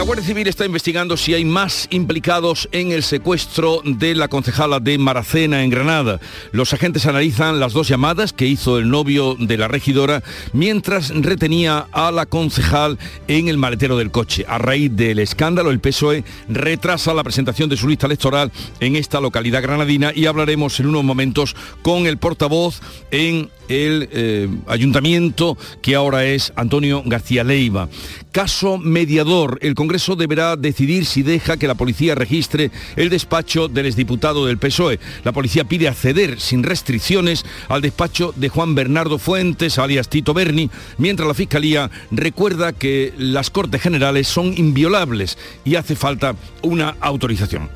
La Guardia Civil está investigando si hay más implicados en el secuestro de la concejala de Maracena en Granada. Los agentes analizan las dos llamadas que hizo el novio de la regidora mientras retenía a la concejal en el maletero del coche. A raíz del escándalo, el PSOE retrasa la presentación de su lista electoral en esta localidad granadina y hablaremos en unos momentos con el portavoz en el eh, ayuntamiento que ahora es Antonio García Leiva. Caso mediador. El deberá decidir si deja que la policía registre el despacho del exdiputado del PSOE. La policía pide acceder sin restricciones al despacho de Juan Bernardo Fuentes, alias Tito Berni, mientras la Fiscalía recuerda que las Cortes Generales son inviolables y hace falta una autorización.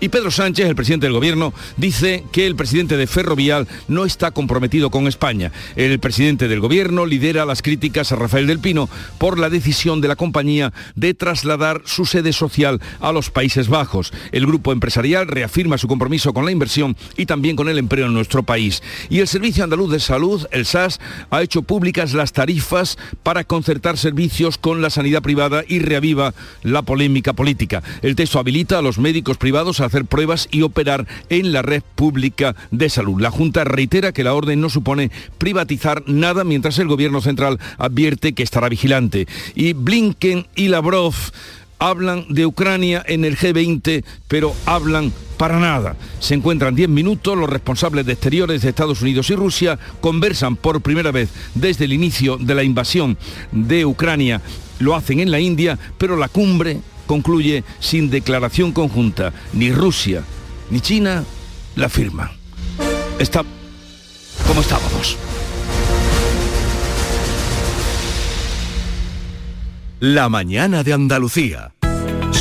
Y Pedro Sánchez, el presidente del Gobierno, dice que el presidente de Ferrovial no está comprometido con España el presidente del gobierno lidera las críticas a Rafael del Pino por la decisión de la compañía de trasladar su sede social a los Países Bajos. El grupo empresarial reafirma su compromiso con la inversión y también con el empleo en nuestro país. Y el Servicio Andaluz de Salud, el SAS, ha hecho públicas las tarifas para concertar servicios con la sanidad privada y reaviva la polémica política. El texto habilita a los médicos privados a hacer pruebas y operar en la red pública de salud. La Junta reitera que la orden no supone privatizar nada mientras el gobierno central advierte que estará vigilante. Y Blinken y Lavrov hablan de Ucrania en el G20, pero hablan para nada. Se encuentran 10 minutos, los responsables de exteriores de Estados Unidos y Rusia conversan por primera vez desde el inicio de la invasión de Ucrania. Lo hacen en la India, pero la cumbre concluye sin declaración conjunta. Ni Rusia ni China la firman. Está como estábamos. La mañana de Andalucía.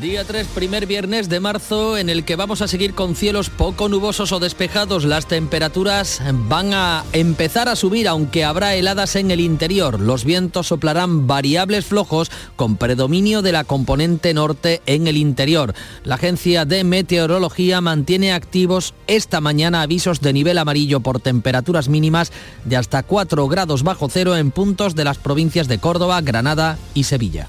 Día 3, primer viernes de marzo, en el que vamos a seguir con cielos poco nubosos o despejados. Las temperaturas van a empezar a subir, aunque habrá heladas en el interior. Los vientos soplarán variables flojos con predominio de la componente norte en el interior. La Agencia de Meteorología mantiene activos esta mañana avisos de nivel amarillo por temperaturas mínimas de hasta 4 grados bajo cero en puntos de las provincias de Córdoba, Granada y Sevilla.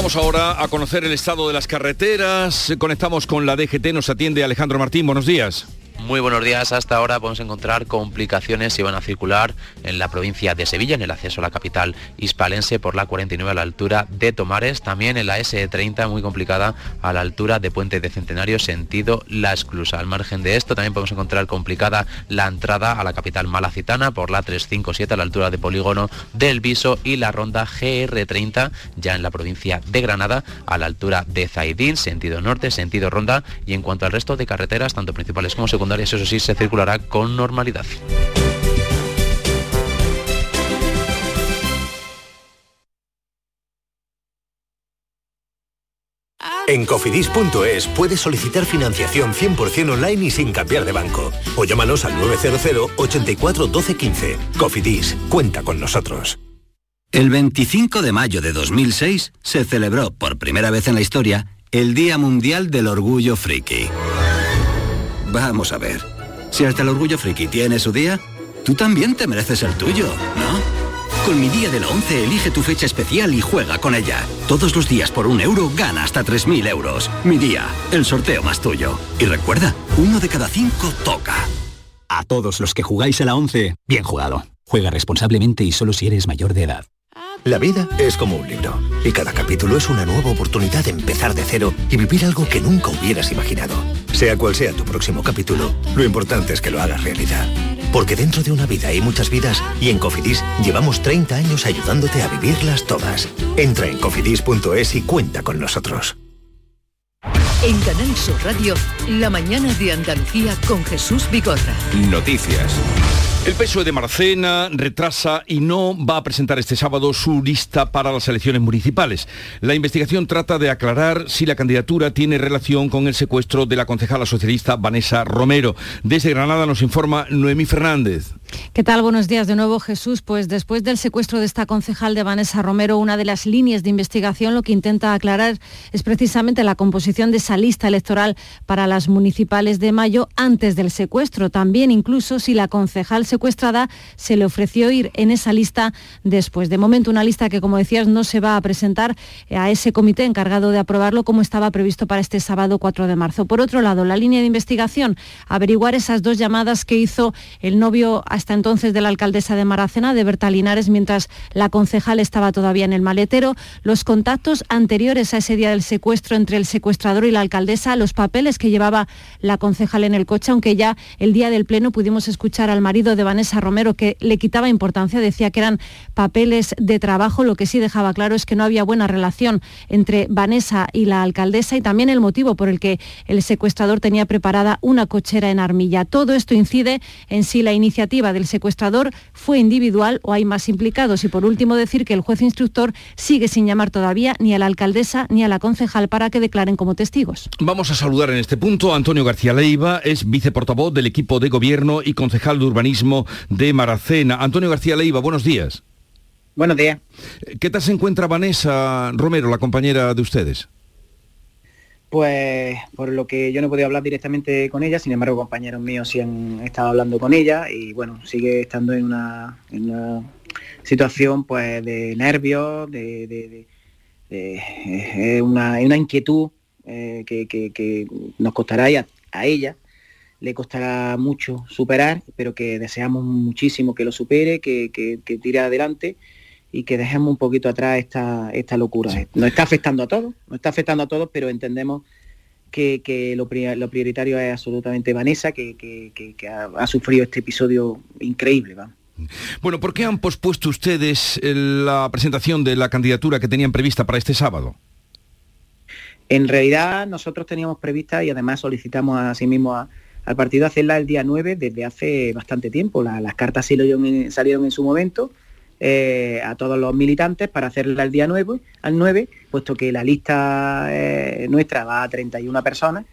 Vamos ahora a conocer el estado de las carreteras. Conectamos con la DGT, nos atiende Alejandro Martín. Buenos días. Muy buenos días. Hasta ahora podemos encontrar complicaciones si van a circular en la provincia de Sevilla, en el acceso a la capital hispalense por la 49 a la altura de Tomares. También en la S30 muy complicada a la altura de Puente de Centenario, sentido La Esclusa. Al margen de esto también podemos encontrar complicada la entrada a la capital malacitana por la 357 a la altura de Polígono del Viso y la ronda GR30 ya en la provincia de Granada a la altura de Zaidín, sentido norte, sentido ronda. Y en cuanto al resto de carreteras, tanto principales como secundarias, eso sí, se circulará con normalidad. En cofidis.es puedes solicitar financiación 100% online y sin cambiar de banco. O llámanos al 900 84 12 15. Cofidis, cuenta con nosotros. El 25 de mayo de 2006 se celebró por primera vez en la historia el Día Mundial del Orgullo Friki. Vamos a ver. Si hasta el orgullo friki tiene su día, tú también te mereces el tuyo, ¿no? Con mi día de la 11 elige tu fecha especial y juega con ella. Todos los días por un euro gana hasta 3.000 euros. Mi día, el sorteo más tuyo. Y recuerda, uno de cada cinco toca. A todos los que jugáis a la 11, bien jugado. Juega responsablemente y solo si eres mayor de edad. La vida es como un libro y cada capítulo es una nueva oportunidad de empezar de cero y vivir algo que nunca hubieras imaginado. Sea cual sea tu próximo capítulo, lo importante es que lo hagas realidad. Porque dentro de una vida hay muchas vidas y en Cofidis llevamos 30 años ayudándote a vivirlas todas. Entra en cofidis.es y cuenta con nosotros. En Canal Sur Radio, la mañana de Andalucía con Jesús Bigorra. Noticias. El PSOE de Marcena retrasa y no va a presentar este sábado su lista para las elecciones municipales. La investigación trata de aclarar si la candidatura tiene relación con el secuestro de la concejala socialista Vanessa Romero. Desde Granada nos informa Noemí Fernández. ¿Qué tal? Buenos días de nuevo, Jesús. Pues después del secuestro de esta concejal de Vanessa Romero, una de las líneas de investigación lo que intenta aclarar es precisamente la composición de esa lista electoral para las municipales de mayo antes del secuestro. También incluso si la concejal secuestrada se le ofreció ir en esa lista después. De momento una lista que, como decías, no se va a presentar a ese comité encargado de aprobarlo como estaba previsto para este sábado 4 de marzo. Por otro lado, la línea de investigación, averiguar esas dos llamadas que hizo el novio hasta entonces de la alcaldesa de Maracena, de Berta Linares, mientras la concejal estaba todavía en el maletero, los contactos anteriores a ese día del secuestro entre el secuestrador y la alcaldesa, los papeles que llevaba la concejal en el coche, aunque ya el día del pleno pudimos escuchar al marido de Vanessa Romero que le quitaba importancia, decía que eran papeles de trabajo, lo que sí dejaba claro es que no había buena relación entre Vanessa y la alcaldesa y también el motivo por el que el secuestrador tenía preparada una cochera en Armilla. Todo esto incide en si la iniciativa del secuestrador fue individual o hay más implicados. Y por último decir que el juez instructor sigue sin llamar todavía ni a la alcaldesa ni a la concejal para que declaren como testigos. Vamos a saludar en este punto a Antonio García Leiva, es viceportavoz del equipo de gobierno y concejal de urbanismo de Maracena. Antonio García Leiva, buenos días. Buenos días. ¿Qué tal se encuentra Vanessa Romero, la compañera de ustedes? Pues por lo que yo no he podido hablar directamente con ella, sin embargo compañeros míos sí han estado hablando con ella y bueno, sigue estando en una, situación pues de nervios, de, una, inquietud eh, que, nos costará a, a ella, le costará mucho superar, pero que deseamos muchísimo que lo supere, que, que tire adelante y que dejemos un poquito atrás esta, esta locura. Nos está afectando a todos, nos está afectando a todos, pero entendemos que, lo, prioritario es absolutamente Vanessa, que, ha, sufrido este episodio increíble. Bueno, ¿por qué han pospuesto ustedes la presentación de la candidatura que tenían prevista para este sábado? En realidad nosotros teníamos prevista y además solicitamos a sí mismo al partido hacerla el día 9 desde hace bastante tiempo. las cartas salieron salieron en su momento eh, a todos los militantes para hacerla el día 9, al 9, puesto que la lista eh, nuestra va a 31 personas,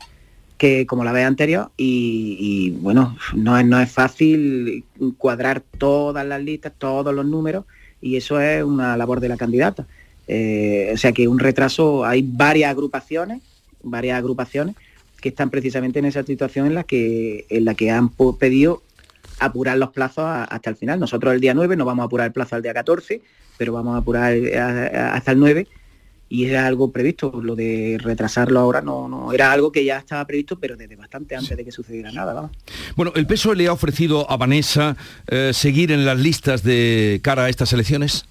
que como la vez anterior, y, bueno, no es, no es fácil cuadrar todas las listas, todos los números, y eso es una labor de la candidata. Eh, o sea que un retraso, hay varias agrupaciones, varias agrupaciones que están precisamente en esa situación en la que, en la que han pedido apurar los plazos hasta el final. Nosotros el día 9 no vamos a apurar el plazo al día 14, pero vamos a apurar eh, hasta el 9 y era algo previsto, lo de retrasarlo ahora no, no era algo que ya estaba previsto, pero desde bastante antes de que sucediera nada. Bueno, ¿el PSOE le ha ofrecido a Vanessa eh, seguir en las listas de cara a estas elecciones?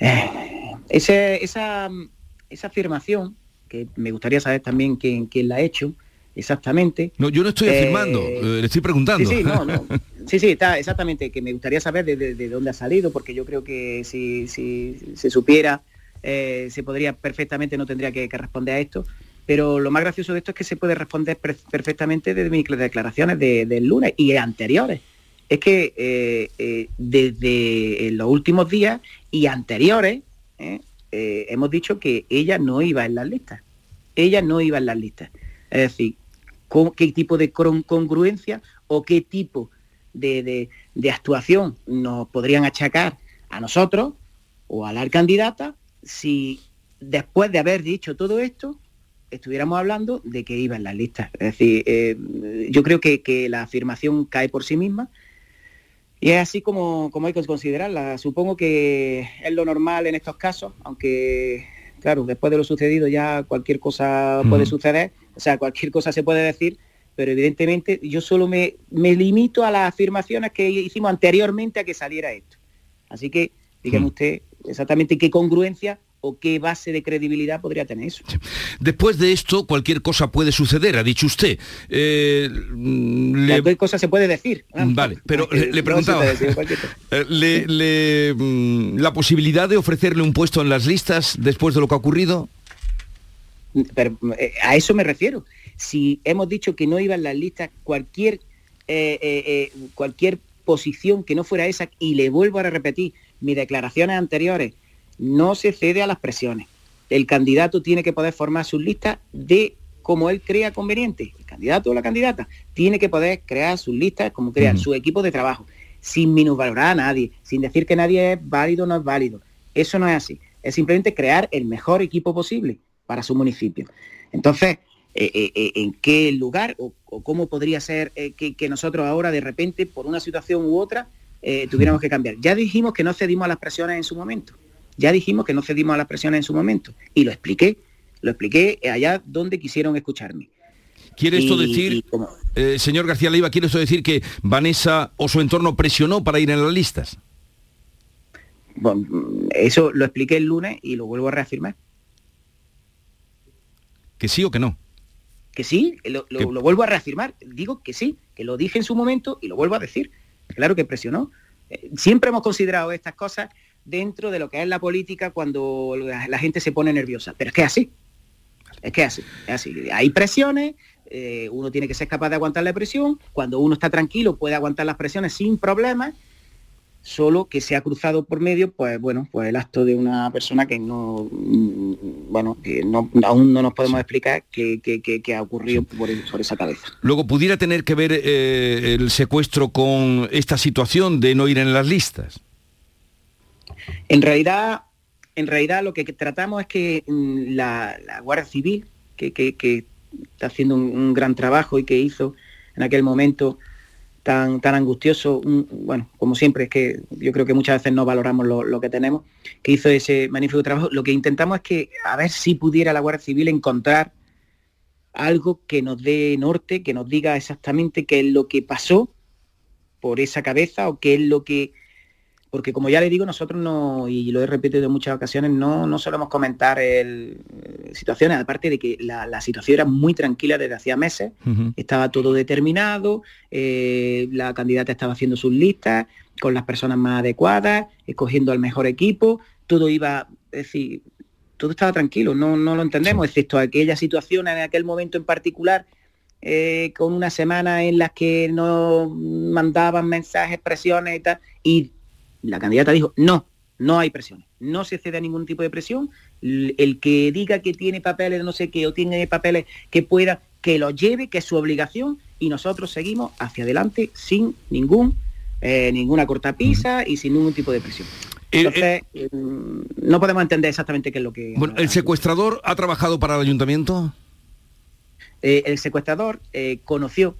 Eh, esa, esa afirmación, que me gustaría saber también quién, quién la ha hecho, exactamente. No, yo no estoy afirmando, eh, eh, le estoy preguntando. Sí, sí, no, no. Sí, sí, está exactamente, que me gustaría saber de, dónde ha salido, porque yo creo que si, si se supiera, eh, se podría perfectamente, no tendría que, responder a esto. Pero lo más gracioso de esto es que se puede responder perfectamente desde mis declaraciones del lunes y anteriores. Es que desde los últimos días y anteriores hemos dicho que ella no iba en las listas. Ella no iba en las listas. Es decir, qué tipo de congruencia o qué tipo de, actuación nos podrían achacar a nosotros o a la candidata si después de haber dicho todo esto estuviéramos hablando de que iba en las listas. Es decir, eh, yo creo que, la afirmación cae por sí misma y es así como, como hay que considerarla. Supongo que es lo normal en estos casos, aunque, claro, después de lo sucedido ya cualquier cosa puede suceder o sea, cualquier cosa se puede decir, pero evidentemente yo solo me, limito a las afirmaciones que hicimos anteriormente a que saliera esto. Así que, dígame hmm. usted exactamente qué congruencia o qué base de credibilidad podría tener eso. Después de esto, cualquier cosa puede suceder, ha dicho usted. Eh, le... Cualquier cosa se puede decir. Vale, pero le, preguntaba, le, mm, ¿la posibilidad de ofrecerle un puesto en las listas después de lo que ha ocurrido? Pero, eh, a eso me refiero. Si hemos dicho que no iba en las listas cualquier, eh, cualquier posición que no fuera esa, y le vuelvo a repetir mis declaraciones anteriores, no se cede a las presiones. El candidato tiene que poder formar sus listas de como él crea conveniente. El candidato o la candidata tiene que poder crear sus listas como crea su equipo de trabajo, sin minusvalorar a nadie, sin decir que nadie es válido o no es válido. Eso no es así. Es simplemente crear el mejor equipo posible para su municipio. Entonces, eh, eh, eh, en qué lugar o, cómo podría ser que, que, nosotros ahora de repente, por una situación u otra, tuviéramos que cambiar. Ya dijimos que no cedimos a las presiones en su momento. Ya dijimos que no cedimos a las presiones en su momento y lo expliqué, lo expliqué allá donde quisieron escucharme. ¿Quiere esto decir, eh, señor García Leiva, quiere esto decir que Vanessa o su entorno presionó para ir en las listas? Bueno, eso lo expliqué el lunes y lo vuelvo a reafirmar. ¿Que sí o que no? Que sí, lo, lo vuelvo a reafirmar. Digo que sí, que lo dije en su momento y lo vuelvo a decir. Claro que presionó. Eh, siempre hemos considerado estas cosas dentro de lo que es la política cuando la, gente se pone nerviosa. Pero es que es así. Es que es así. Es así. Hay presiones, eh, uno tiene que ser capaz de aguantar la presión. Cuando uno está tranquilo puede aguantar las presiones sin problemas. Solo que se ha cruzado por medio, pues bueno, pues el acto de una persona que no, mm, bueno, que no, aún no nos podemos explicar qué, ha ocurrido por, esa cabeza. Luego, ¿pudiera tener que ver eh, el secuestro con esta situación de no ir en las listas? En realidad, en realidad lo que tratamos es que mm, la, Guardia Civil, que, está haciendo un, gran trabajo y que hizo en aquel momento tan, tan angustioso, bueno, como siempre, es que yo creo que muchas veces no valoramos lo, que tenemos, que hizo ese magnífico trabajo, lo que intentamos es que a ver si pudiera la Guardia Civil encontrar algo que nos dé norte, que nos diga exactamente qué es lo que pasó por esa cabeza o qué es lo que porque como ya le digo, nosotros no, y lo he repetido en muchas ocasiones, no, no solemos comentar el, eh, situaciones, aparte de que la, situación era muy tranquila desde hacía meses, estaba todo determinado, eh, la candidata estaba haciendo sus listas con las personas más adecuadas, escogiendo al mejor equipo, todo iba, es decir, todo estaba tranquilo, no, no lo entendemos, excepto aquella situación en aquel momento en particular eh, con una semana en las que no mandaban mensajes, presiones y tal, y la candidata dijo, no, no hay presión, no se cede a ningún tipo de presión, el que diga que tiene papeles no sé qué o tiene papeles que pueda, que lo lleve, que es su obligación, y nosotros seguimos hacia adelante sin ningún, eh, ninguna cortapisa y sin ningún tipo de presión. Entonces, mm, no podemos entender exactamente qué es lo que... Bueno, ¿el secuestrador ha trabajado para el ayuntamiento? Eh, el secuestrador eh, conoció,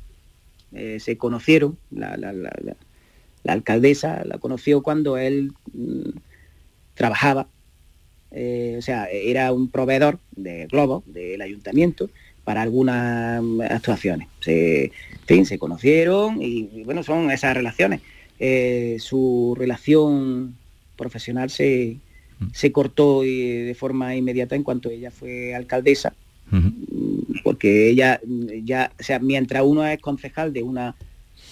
se conocieron, la, la alcaldesa la conoció cuando él mm, trabajaba, eh, o sea, era un proveedor de globos del ayuntamiento para algunas mm, actuaciones. Se, se conocieron y, bueno, son esas relaciones. Eh, su relación profesional se, mm. se cortó de forma inmediata en cuanto ella fue alcaldesa, porque ella ya, o sea, mientras uno es concejal de una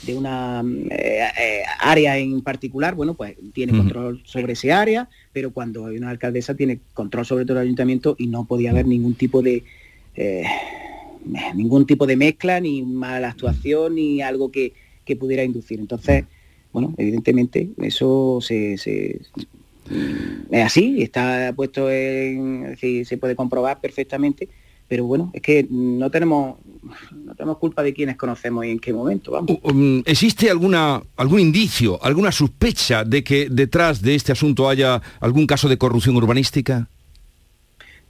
de una eh, eh, área en particular, bueno, pues tiene control sobre ese área, pero cuando hay una alcaldesa tiene control sobre todo el ayuntamiento y no podía haber ningún tipo de eh, ningún tipo de mezcla, ni mala actuación, ni algo que, pudiera inducir. Entonces, bueno, evidentemente eso se, es así, está puesto en, se puede comprobar perfectamente pero bueno, es que no tenemos, no tenemos culpa de quienes conocemos y en qué momento, vamos. Um, ¿Existe alguna, algún indicio, alguna sospecha de que detrás de este asunto haya algún caso de corrupción urbanística?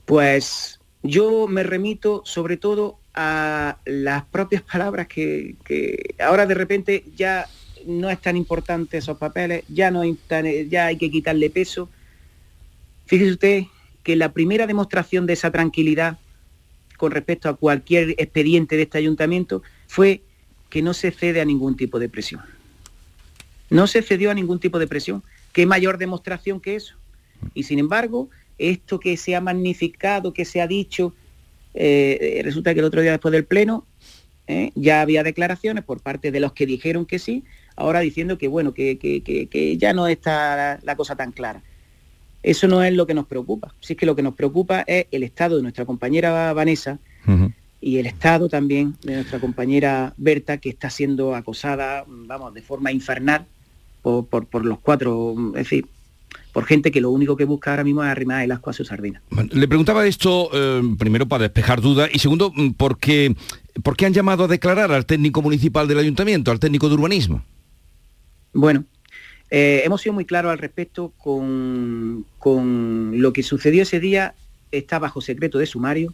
Pues yo me remito sobre todo a las propias palabras que, ahora de repente ya no es tan importante esos papeles, ya, no ya hay que quitarle peso. Fíjese usted que la primera demostración de esa tranquilidad con respecto a cualquier expediente de este ayuntamiento fue que no se cede a ningún tipo de presión. No se cedió a ningún tipo de presión. ¿Qué mayor demostración que eso? Y sin embargo, esto que se ha magnificado, que se ha dicho, eh, resulta que el otro día después del Pleno ¿eh? ya había declaraciones por parte de los que dijeron que sí, ahora diciendo que bueno, que, ya no está la, cosa tan clara. Eso no es lo que nos preocupa. Si es que lo que nos preocupa es el estado de nuestra compañera Vanessa y el estado también de nuestra compañera Berta, que está siendo acosada, vamos, de forma infernal por, por, los cuatro, es decir, por gente que lo único que busca ahora mismo es arrimar el asco a su sardina. Le preguntaba esto eh, primero para despejar dudas y segundo mm, porque ¿Por qué han llamado a declarar al técnico municipal del ayuntamiento, al técnico de urbanismo? Bueno, eh, hemos sido muy claros al respecto con, lo que sucedió ese día. Está bajo secreto de sumario.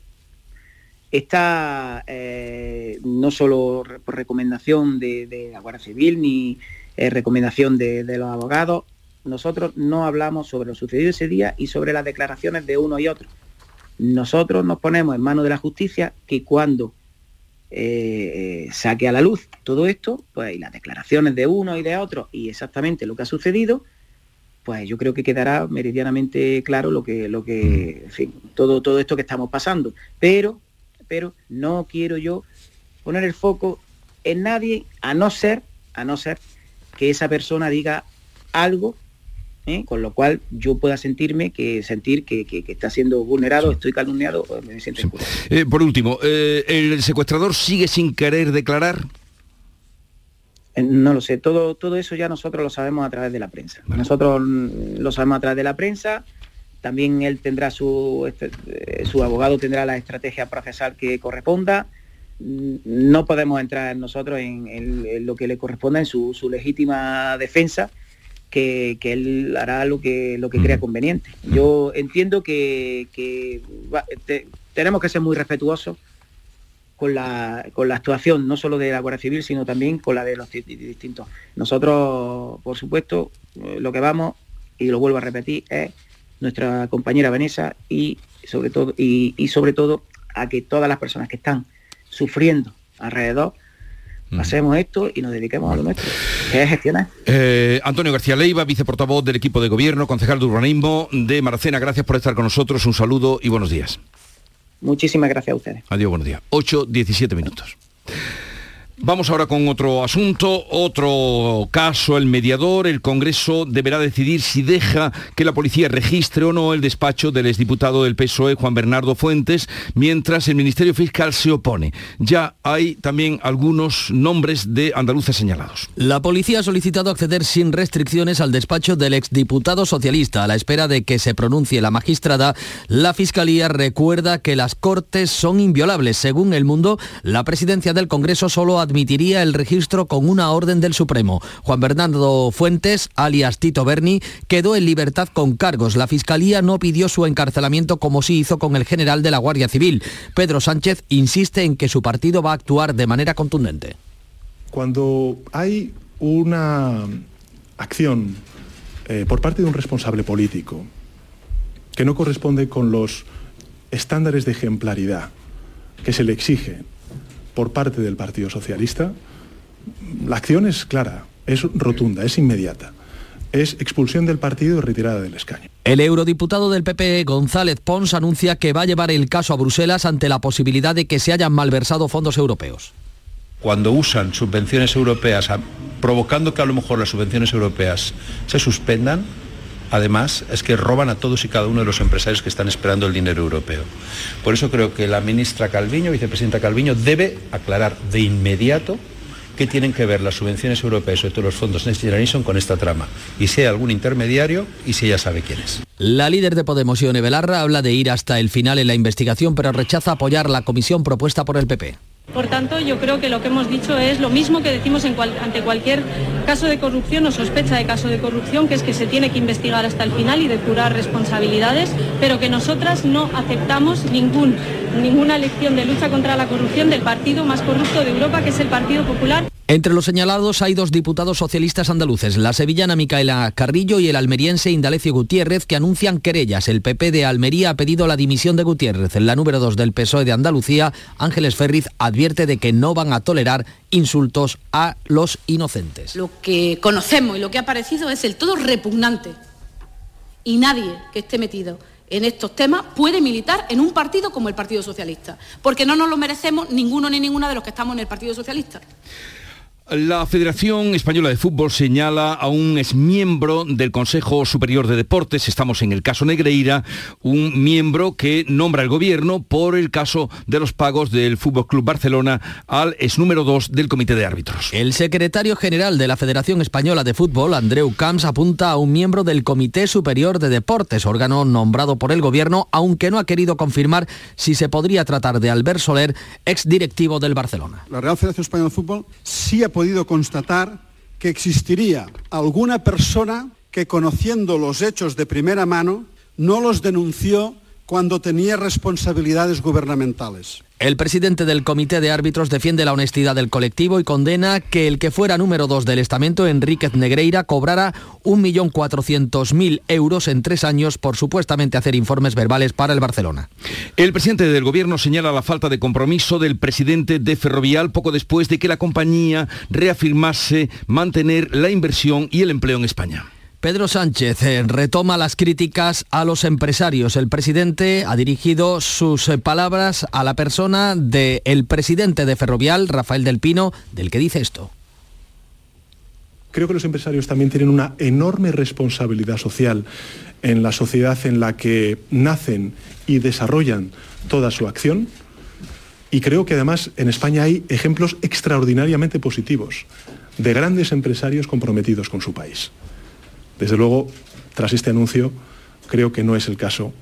Está eh, no solo por recomendación de, la Guardia Civil ni eh, recomendación de, de los abogados. Nosotros no hablamos sobre lo sucedido ese día y sobre las declaraciones de uno y otro. Nosotros nos ponemos en manos de la justicia que cuando eh, saque a la luz todo esto, pues y las declaraciones de uno y de otro y exactamente lo que ha sucedido, pues yo creo que quedará meridianamente claro lo que, lo que, en fin, todo, todo esto que estamos pasando. Pero, pero no quiero yo poner el foco en nadie, a no ser, a no ser que esa persona diga algo ¿eh? con lo cual yo pueda sentirme que sentir que, está siendo vulnerado, estoy calumniado, me siento eh, Por último, eh, ¿el secuestrador sigue sin querer declarar? No lo sé, todo, todo eso ya nosotros lo sabemos a través de la prensa. Nosotros lo sabemos a través de la prensa, también él tendrá su, este, su abogado tendrá la estrategia procesal que corresponda. No podemos entrar nosotros en, lo que le corresponda en su, su legítima defensa, que, él hará lo que, lo que crea conveniente. Yo entiendo que, tenemos que ser muy respetuosos con la, con la actuación no solo de la Guardia Civil, sino también con la de los distintos. Nosotros, por supuesto, eh, lo que vamos, y lo vuelvo a repetir, es nuestra compañera Vanessa y sobre todo, y sobre todo a que todas las personas que están sufriendo alrededor Hacemos esto y nos dediquemos a lo nuestro, que es gestionar. Eh, Antonio García Leiva, viceportavoz del equipo de gobierno, concejal de urbanismo de Maracena, gracias por estar con nosotros, un saludo y buenos días. Muchísimas gracias a ustedes. Adiós, buenos días. 8, 17 minutos. Vamos ahora con otro asunto, otro caso, el mediador. El Congreso deberá decidir si deja que la policía registre o no el despacho del exdiputado del PSOE, Juan Bernardo Fuentes, mientras el Ministerio Fiscal se opone. Ya hay también algunos nombres de andaluces señalados. La policía ha solicitado acceder sin restricciones al despacho del exdiputado socialista. A la espera de que se pronuncie la magistrada, la Fiscalía recuerda que las Cortes son inviolables. Según El Mundo, la presidencia del Congreso solo ha admitiría el registro con una orden del Supremo. Juan Bernardo Fuentes, alias Tito Berni, quedó en libertad con cargos. La Fiscalía no pidió su encarcelamiento como sí hizo con el general de la Guardia Civil. Pedro Sánchez insiste en que su partido va a actuar de manera contundente. Cuando hay una acción eh, por parte de un responsable político que no corresponde con los estándares de ejemplaridad que se le exige por parte del Partido Socialista, la acción es clara, es rotunda, es inmediata. Es expulsión del partido y retirada del escaño. El eurodiputado del PP, González Pons, anuncia que va a llevar el caso a Bruselas ante la posibilidad de que se hayan malversado fondos europeos. Cuando usan subvenciones europeas, provocando que a lo mejor las subvenciones europeas se suspendan, además, es que roban a todos y cada uno de los empresarios que están esperando el dinero europeo. Por eso creo que la ministra Calviño, vicepresidenta Calviño, debe aclarar de inmediato qué tienen que ver las subvenciones europeas, sobre todo los fondos Next Generation, con esta trama. Y si hay algún intermediario y si ella sabe quién es. La líder de Podemos, Ione Belarra, habla de ir hasta el final en la investigación, pero rechaza apoyar la comisión propuesta por el PP. Por tanto, yo creo que lo que hemos dicho es lo mismo que decimos ante cualquier caso de corrupción o sospecha de caso de corrupción, que es que se tiene que investigar hasta el final y depurar responsabilidades, pero que nosotras no aceptamos ningún, ninguna lección de lucha contra la corrupción del partido más corrupto de Europa, que es el Partido Popular. Entre los señalados hay dos diputados socialistas andaluces, la sevillana Micaela Carrillo y el almeriense Indalecio Gutiérrez, que anuncian querellas. El PP de Almería ha pedido la dimisión de Gutiérrez. La número dos del PSOE de Andalucía, Ángeles Ferriz, advierte de que no van a tolerar insultos a los inocentes. Lo que conocemos y lo que ha parecido es el todo repugnante. Y nadie que esté metido en estos temas puede militar en un partido como el Partido Socialista, porque no nos lo merecemos ninguno ni ninguna de los que estamos en el Partido Socialista. La Federación Española de Fútbol señala a un exmiembro del Consejo Superior de Deportes, estamos en el caso Negreira, un miembro que nombra el gobierno por el caso de los pagos del Fútbol Club Barcelona al ex número 2 del Comité de Árbitros. El secretario general de la Federación Española de Fútbol, Andreu Camps, apunta a un miembro del Comité Superior de Deportes, órgano nombrado por el gobierno, aunque no ha querido confirmar si se podría tratar de Albert Soler, ex directivo del Barcelona. La Real Federación Española de Fútbol sí ha podido constatar que existiría alguna persona que conociendo los hechos de primera mano no los denunció cuando tenía responsabilidades gubernamentales. El presidente del Comité de Árbitros defiende la honestidad del colectivo y condena que el que fuera número dos del estamento, Enríquez Negreira, cobrara 1.400.000 euros en tres años por supuestamente hacer informes verbales para el Barcelona. El presidente del gobierno señala la falta de compromiso del presidente de Ferrovial poco después de que la compañía reafirmase mantener la inversión y el empleo en España. Pedro Sánchez eh, retoma las críticas a los empresarios. El presidente ha dirigido sus eh, palabras a la persona del presidente de Ferrovial, Rafael del Pino, del que dice esto. Creo que los empresarios también tienen una enorme responsabilidad social en la sociedad en la que nacen y desarrollan toda su acción. Y creo que además en España hay ejemplos extraordinariamente positivos de grandes empresarios comprometidos con su país. Desde luego, tras este anuncio, creo que no es el caso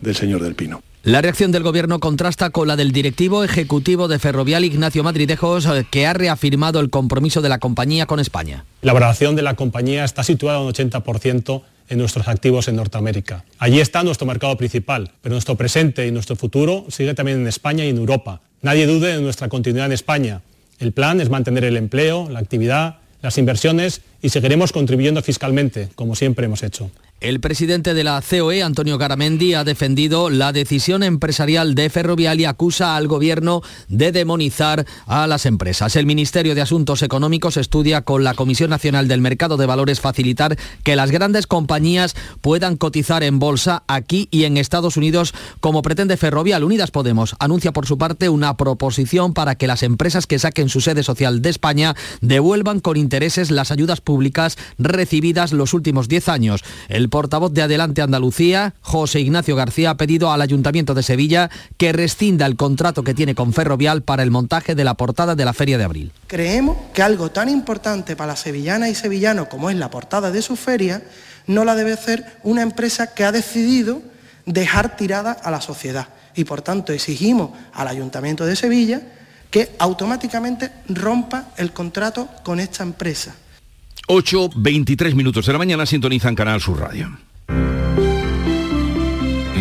del señor Del Pino. La reacción del gobierno contrasta con la del directivo ejecutivo de Ferrovial Ignacio Madridejos, que ha reafirmado el compromiso de la compañía con España. La valoración de la compañía está situada un 80% en nuestros activos en Norteamérica. Allí está nuestro mercado principal, pero nuestro presente y nuestro futuro sigue también en España y en Europa. Nadie dude de nuestra continuidad en España. El plan es mantener el empleo, la actividad, las inversiones y seguiremos contribuyendo fiscalmente, como siempre hemos hecho. El presidente de la COE, Antonio Garamendi, ha defendido la decisión empresarial de Ferrovial y acusa al gobierno de demonizar a las empresas. El Ministerio de Asuntos Económicos estudia con la Comisión Nacional del Mercado de Valores facilitar que las grandes compañías puedan cotizar en bolsa aquí y en Estados Unidos como pretende Ferrovial. Unidas Podemos anuncia por su parte una proposición para que las empresas que saquen su sede social de España devuelvan con intereses las ayudas públicas recibidas los últimos 10 años. El portavoz de Adelante Andalucía, José Ignacio García, ha pedido al Ayuntamiento de Sevilla que rescinda el contrato que tiene con Ferrovial para el montaje de la portada de la Feria de Abril. Creemos que algo tan importante para las sevillanas y sevillanos como es la portada de su feria, no la debe hacer una empresa que ha decidido dejar tirada a la sociedad. Y por tanto exigimos al Ayuntamiento de Sevilla que automáticamente rompa el contrato con esta empresa. 8, 23 minutos de la mañana sintonizan Canal Sur Radio.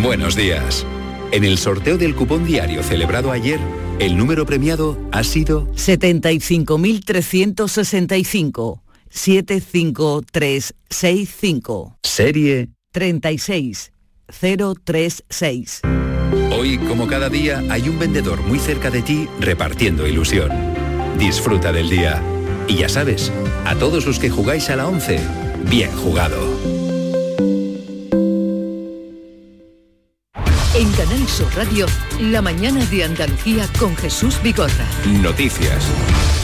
Buenos días. En el sorteo del cupón diario celebrado ayer, el número premiado ha sido 75.365. 75365. Serie 36036. Hoy, como cada día, hay un vendedor muy cerca de ti repartiendo ilusión. Disfruta del día. Y ya sabes, a todos los que jugáis a la 11, bien jugado. En Canal Sur Radio, la mañana de Andalucía con Jesús Bigorra. Noticias.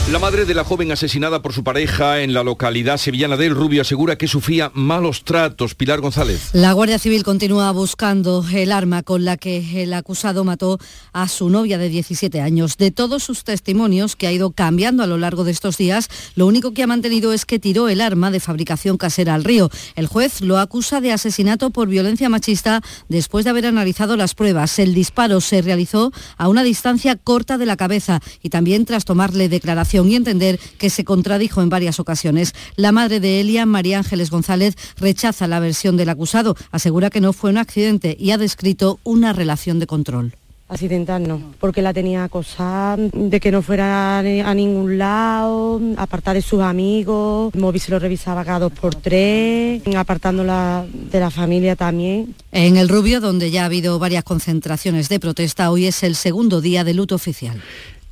La madre de la joven asesinada por su pareja en la localidad sevillana del Rubio asegura que sufría malos tratos. Pilar González. La Guardia Civil continúa buscando el arma con la que el acusado mató a su novia de 17 años. De todos sus testimonios, que ha ido cambiando a lo largo de estos días, lo único que ha mantenido es que tiró el arma de fabricación casera al río. El juez lo acusa de asesinato por violencia machista después de haber analizado las pruebas. El disparo se realizó a una distancia corta de la cabeza y también tras tomarle declaración y entender que se contradijo en varias ocasiones. La madre de Elia, María Ángeles González, rechaza la versión del acusado, asegura que no fue un accidente y ha descrito una relación de control. Accidental no, porque la tenía acosada de que no fuera a ningún lado, apartar de sus amigos, el móvil se lo revisaba cada dos por tres, apartándola de la familia también. En el Rubio, donde ya ha habido varias concentraciones de protesta, hoy es el segundo día de luto oficial.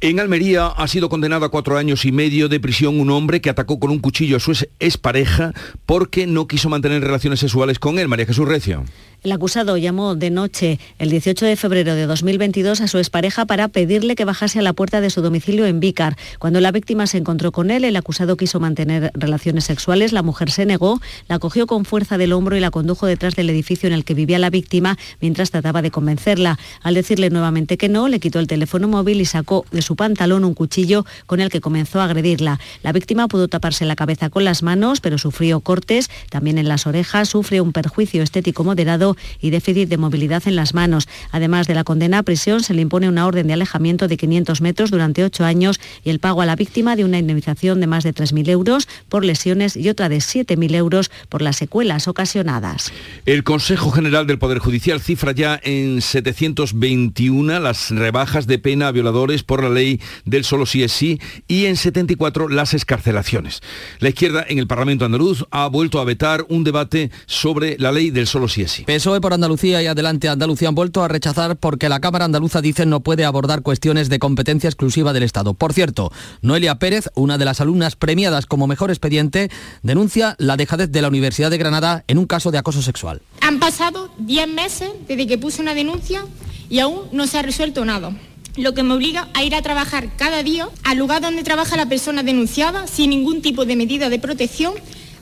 En Almería ha sido condenado a cuatro años y medio de prisión un hombre que atacó con un cuchillo a su expareja porque no quiso mantener relaciones sexuales con él. María Jesús Recio. El acusado llamó de noche el 18 de febrero de 2022 a su expareja para pedirle que bajase a la puerta de su domicilio en Vícar. Cuando la víctima se encontró con él, el acusado quiso mantener relaciones sexuales, la mujer se negó, la cogió con fuerza del hombro y la condujo detrás del edificio en el que vivía la víctima mientras trataba de convencerla. Al decirle nuevamente que no, le quitó el teléfono móvil y sacó de su pantalón un cuchillo con el que comenzó a agredirla. La víctima pudo taparse la cabeza con las manos, pero sufrió cortes, también en las orejas, sufre un perjuicio estético moderado y déficit de movilidad en las manos. Además de la condena a prisión, se le impone una orden de alejamiento de 500 metros durante ocho años y el pago a la víctima de una indemnización de más de 3.000 euros por lesiones y otra de 7.000 euros por las secuelas ocasionadas. El Consejo General del Poder Judicial cifra ya en 721 las rebajas de pena a violadores por la ley del solo sí es sí y en 74 las escarcelaciones. La izquierda en el Parlamento andaluz ha vuelto a vetar un debate sobre la ley del solo sí es sí. PSOE por Andalucía y Adelante Andalucía han vuelto a rechazar porque la Cámara Andaluza dice no puede abordar cuestiones de competencia exclusiva del Estado. Por cierto, Noelia Pérez, una de las alumnas premiadas como mejor expediente, denuncia la dejadez de la Universidad de Granada en un caso de acoso sexual. Han pasado 10 meses desde que puse una denuncia y aún no se ha resuelto nada lo que me obliga a ir a trabajar cada día al lugar donde trabaja la persona denunciada sin ningún tipo de medida de protección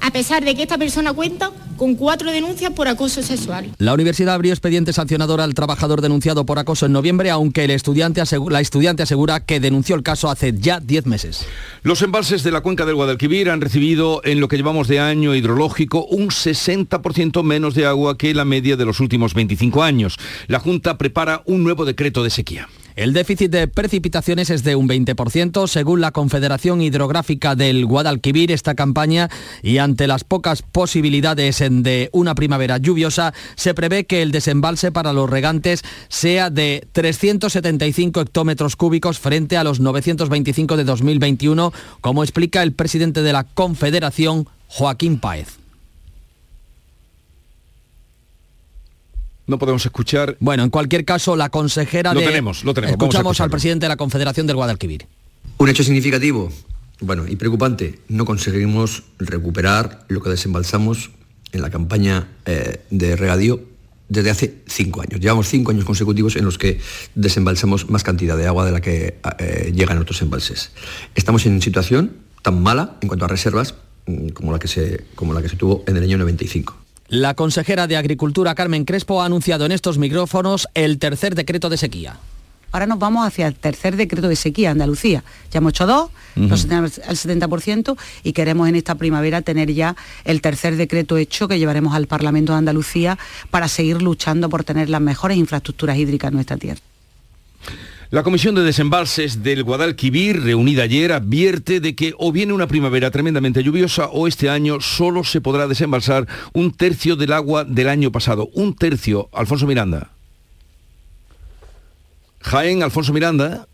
a pesar de que esta persona cuenta con cuatro denuncias por acoso sexual. La universidad abrió expediente sancionador al trabajador denunciado por acoso en noviembre, aunque el estudiante la estudiante asegura que denunció el caso hace ya 10 meses. Los embalses de la cuenca del Guadalquivir han recibido en lo que llevamos de año hidrológico un 60% menos de agua que la media de los últimos 25 años. La Junta prepara un nuevo decreto de sequía. El déficit de precipitaciones es de un 20%, según la Confederación Hidrográfica del Guadalquivir. Esta campaña y ante las pocas posibilidades de una primavera lluviosa, se prevé que el desembalse para los regantes sea de 375 hectómetros cúbicos frente a los 925 de 2021, como explica el presidente de la Confederación, Joaquín Páez. No podemos escuchar. Bueno, en cualquier caso, la consejera lo de... tenemos, lo tenemos. Escuchamos al presidente de la Confederación del Guadalquivir. Un hecho significativo, bueno, y preocupante, no conseguimos recuperar lo que desembalsamos en la campaña eh, de regadío desde hace cinco años. Llevamos cinco años consecutivos en los que desembalsamos más cantidad de agua de la que eh, llega en otros embalses. Estamos en situación tan mala en cuanto a reservas mm, como la que se, como la que se tuvo en el año 95. La consejera de Agricultura, Carmen Crespo, ha anunciado en estos micrófonos el tercer decreto de sequía. Ahora nos vamos hacia el tercer decreto de sequía, Andalucía. Ya hemos hecho dos, uh el 70%, y queremos en esta primavera tener ya el tercer decreto hecho que llevaremos al Parlamento de Andalucía para seguir luchando por tener las mejores infraestructuras hídricas en nuestra tierra. La Comisión de Desembalses del Guadalquivir, reunida ayer, advierte de que o viene una primavera tremendamente lluviosa o este año solo se podrá desembalsar un tercio del agua del año pasado. Un tercio. Alfonso Miranda. Jaén, Alfonso Miranda.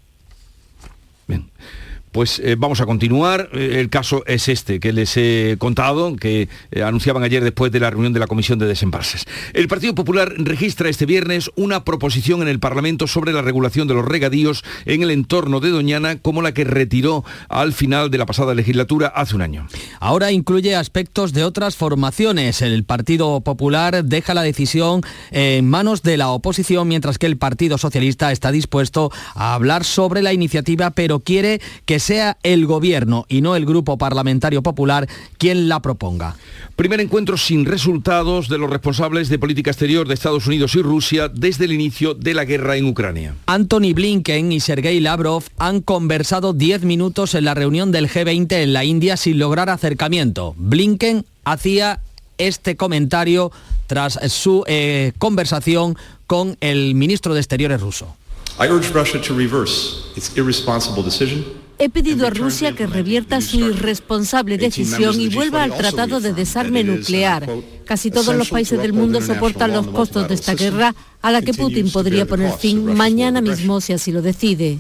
Pues eh, vamos a continuar. Eh, el caso es este que les he contado, que eh, anunciaban ayer después de la reunión de la Comisión de Desembalses. El Partido Popular registra este viernes una proposición en el Parlamento sobre la regulación de los regadíos en el entorno de Doñana, como la que retiró al final de la pasada legislatura hace un año. Ahora incluye aspectos de otras formaciones. El Partido Popular deja la decisión en manos de la oposición, mientras que el Partido Socialista está dispuesto a hablar sobre la iniciativa, pero quiere que sea el Gobierno y no el Grupo Parlamentario Popular quien la proponga. Primer encuentro sin resultados de los responsables de política exterior de Estados Unidos y Rusia desde el inicio de la guerra en Ucrania. Anthony Blinken y Sergei Lavrov han conversado 10 minutos en la reunión del G20 en la India sin lograr acercamiento. Blinken hacía este comentario tras su eh, conversación con el ministro de Exteriores ruso. He pedido a Rusia que revierta su irresponsable decisión y vuelva al Tratado de Desarme Nuclear. Casi todos los países del mundo soportan los costos de esta guerra a la que Putin podría poner fin mañana mismo si así lo decide.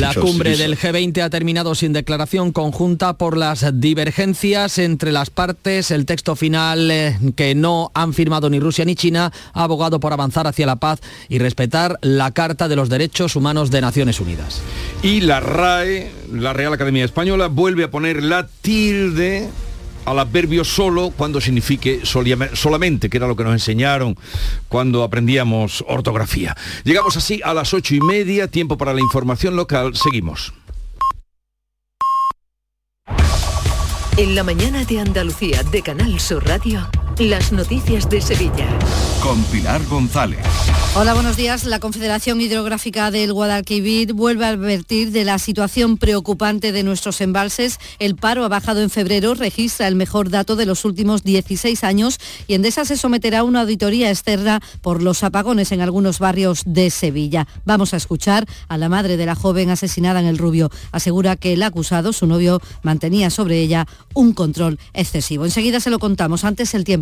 La cumbre del G20 ha terminado sin declaración conjunta por las divergencias entre las partes. El texto final eh, que no han firmado ni Rusia ni China ha abogado por avanzar hacia la paz y respetar la Carta de los Derechos Humanos de Naciones Unidas. Y la RAE, la Real Academia Española, vuelve a poner la tilde al adverbio solo cuando signifique solamente, que era lo que nos enseñaron cuando aprendíamos ortografía. Llegamos así a las ocho y media, tiempo para la información local. Seguimos. En la mañana de Andalucía de Canal Sur Radio. Las noticias de Sevilla. Con Pilar González. Hola, buenos días. La Confederación Hidrográfica del Guadalquivir vuelve a advertir de la situación preocupante de nuestros embalses. El paro ha bajado en febrero, registra el mejor dato de los últimos 16 años y Endesa se someterá a una auditoría externa por los apagones en algunos barrios de Sevilla. Vamos a escuchar a la madre de la joven asesinada en el Rubio. Asegura que el acusado, su novio, mantenía sobre ella un control excesivo. Enseguida se lo contamos. Antes el tiempo.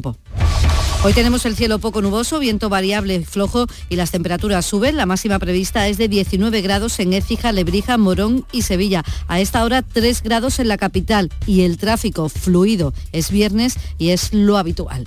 Hoy tenemos el cielo poco nuboso, viento variable flojo y las temperaturas suben. La máxima prevista es de 19 grados en Écija, Lebrija, Morón y Sevilla. A esta hora 3 grados en la capital y el tráfico fluido. Es viernes y es lo habitual.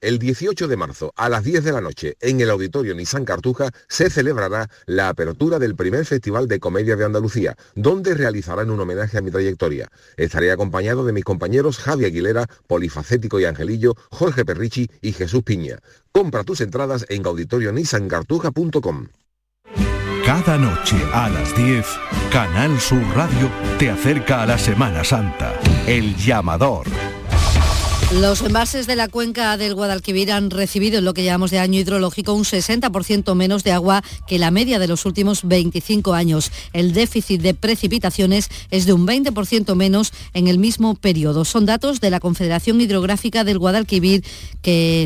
el 18 de marzo a las 10 de la noche en el Auditorio Nissan Cartuja se celebrará la apertura del primer Festival de Comedia de Andalucía, donde realizarán un homenaje a mi trayectoria. Estaré acompañado de mis compañeros Javi Aguilera, Polifacético y Angelillo, Jorge Perrichi y Jesús Piña. Compra tus entradas en auditorionissancartuja.com. Cada noche a las 10, Canal Sur Radio te acerca a la Semana Santa. El llamador los embalses de la cuenca del Guadalquivir han recibido en lo que llamamos de año hidrológico un 60% menos de agua que la media de los últimos 25 años. El déficit de precipitaciones es de un 20% menos en el mismo periodo. Son datos de la Confederación Hidrográfica del Guadalquivir,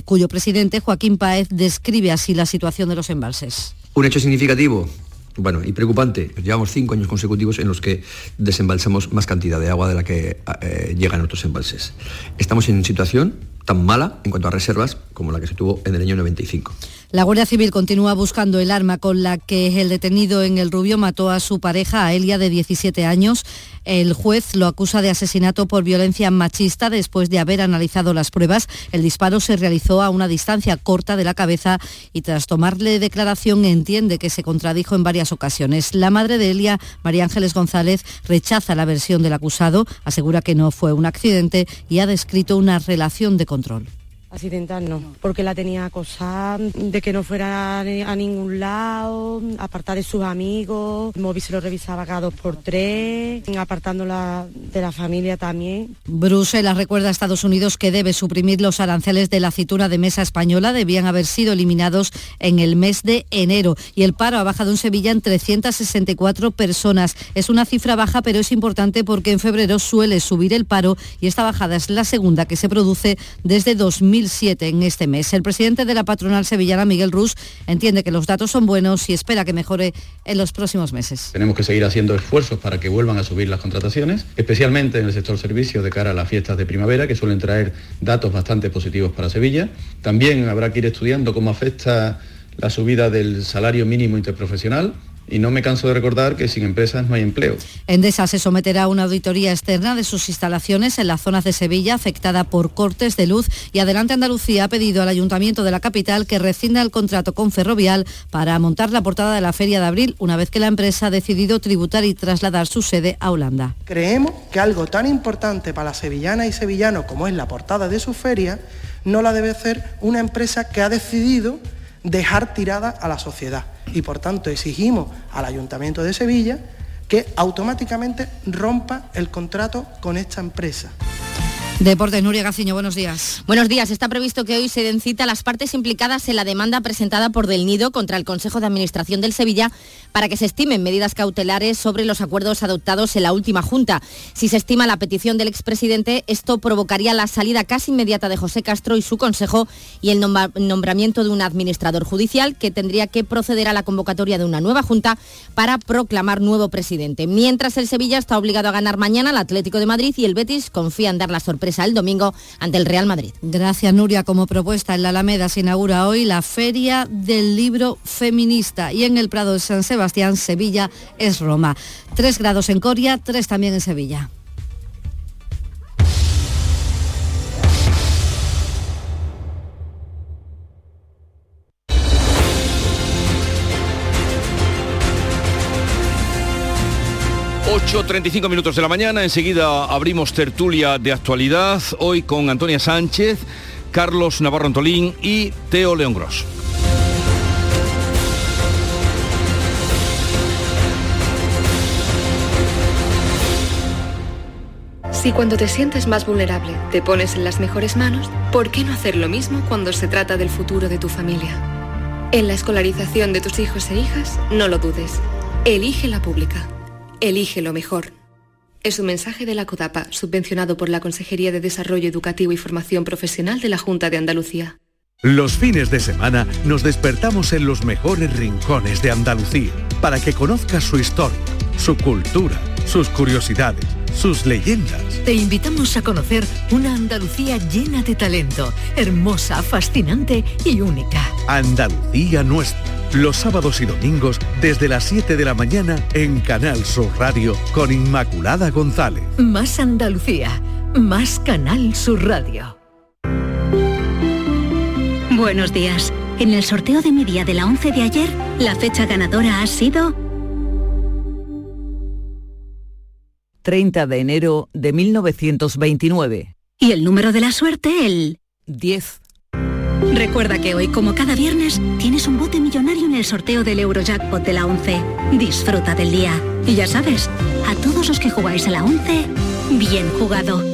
cuyo presidente Joaquín Páez describe así la situación de los embalses. Un hecho significativo bueno, y preocupante, llevamos cinco años consecutivos en los que desembalsamos más cantidad de agua de la que eh, llega en otros embalses. Estamos en situación tan mala en cuanto a reservas como la que se tuvo en el año 95. La Guardia Civil continúa buscando el arma con la que el detenido en el Rubio mató a su pareja, a Elia, de 17 años. El juez lo acusa de asesinato por violencia machista después de haber analizado las pruebas. El disparo se realizó a una distancia corta de la cabeza y tras tomarle declaración entiende que se contradijo en varias ocasiones. La madre de Elia, María Ángeles González, rechaza la versión del acusado, asegura que no fue un accidente y ha descrito una relación de control. Accidental no, porque la tenía acosada de que no fuera a ningún lado, apartar de sus amigos, el móvil se lo revisaba cada dos por tres, apartándola de la familia también. Bruselas recuerda a Estados Unidos que debe suprimir los aranceles de la cintura de mesa española, debían haber sido eliminados en el mes de enero y el paro ha bajado en Sevilla en 364 personas. Es una cifra baja, pero es importante porque en febrero suele subir el paro y esta bajada es la segunda que se produce desde 2000 en este mes. El presidente de la patronal sevillana, Miguel Rus, entiende que los datos son buenos y espera que mejore en los próximos meses. Tenemos que seguir haciendo esfuerzos para que vuelvan a subir las contrataciones, especialmente en el sector servicios de cara a las fiestas de primavera, que suelen traer datos bastante positivos para Sevilla. También habrá que ir estudiando cómo afecta la subida del salario mínimo interprofesional y no me canso de recordar que sin empresas no hay empleo. Endesa se someterá a una auditoría externa de sus instalaciones en las zonas de Sevilla afectada por cortes de luz y Adelante Andalucía ha pedido al Ayuntamiento de la capital que rescinda el contrato con Ferrovial para montar la portada de la Feria de Abril una vez que la empresa ha decidido tributar y trasladar su sede a Holanda. Creemos que algo tan importante para la sevillana y sevillano como es la portada de su feria no la debe hacer una empresa que ha decidido dejar tirada a la sociedad. Y por tanto exigimos al Ayuntamiento de Sevilla que automáticamente rompa el contrato con esta empresa. Deportes, Nuria Gaciño, buenos días. Buenos días. Está previsto que hoy se den cita las partes implicadas en la demanda presentada por Del Nido contra el Consejo de Administración del Sevilla para que se estimen medidas cautelares sobre los acuerdos adoptados en la última Junta. Si se estima la petición del expresidente, esto provocaría la salida casi inmediata de José Castro y su Consejo y el nombramiento de un administrador judicial que tendría que proceder a la convocatoria de una nueva Junta para proclamar nuevo presidente. Mientras el Sevilla está obligado a ganar mañana al Atlético de Madrid y el Betis confía en dar la sorpresa el domingo ante el Real Madrid. Gracias, Nuria. Como propuesta en la Alameda se inaugura hoy la Feria del Libro Feminista y en el Prado de San Sebastián, Sevilla es Roma. Tres grados en Coria, tres también en Sevilla. 8.35 minutos de la mañana, enseguida abrimos tertulia de actualidad, hoy con Antonia Sánchez, Carlos Navarro Antolín y Teo León Gross. Si cuando te sientes más vulnerable te pones en las mejores manos, ¿por qué no hacer lo mismo cuando se trata del futuro de tu familia? En la escolarización de tus hijos e hijas, no lo dudes. Elige la pública. Elige lo mejor. Es un mensaje de la CODAPA, subvencionado por la Consejería de Desarrollo Educativo y Formación Profesional de la Junta de Andalucía. Los fines de semana nos despertamos en los mejores rincones de Andalucía para que conozcas su historia, su cultura, sus curiosidades, sus leyendas. Te invitamos a conocer una Andalucía llena de talento, hermosa, fascinante y única. Andalucía nuestra los sábados y domingos desde las 7 de la mañana en Canal Sur Radio con Inmaculada González. Más Andalucía, más Canal Sur Radio. Buenos días. En el sorteo de mi día de la 11 de ayer, la fecha ganadora ha sido 30 de enero de 1929. Y el número de la suerte, el 10. Recuerda que hoy, como cada viernes, tienes un bote millonario en el sorteo del Eurojackpot de la 11. Disfruta del día. Y ya sabes, a todos los que jugáis a la 11, bien jugado.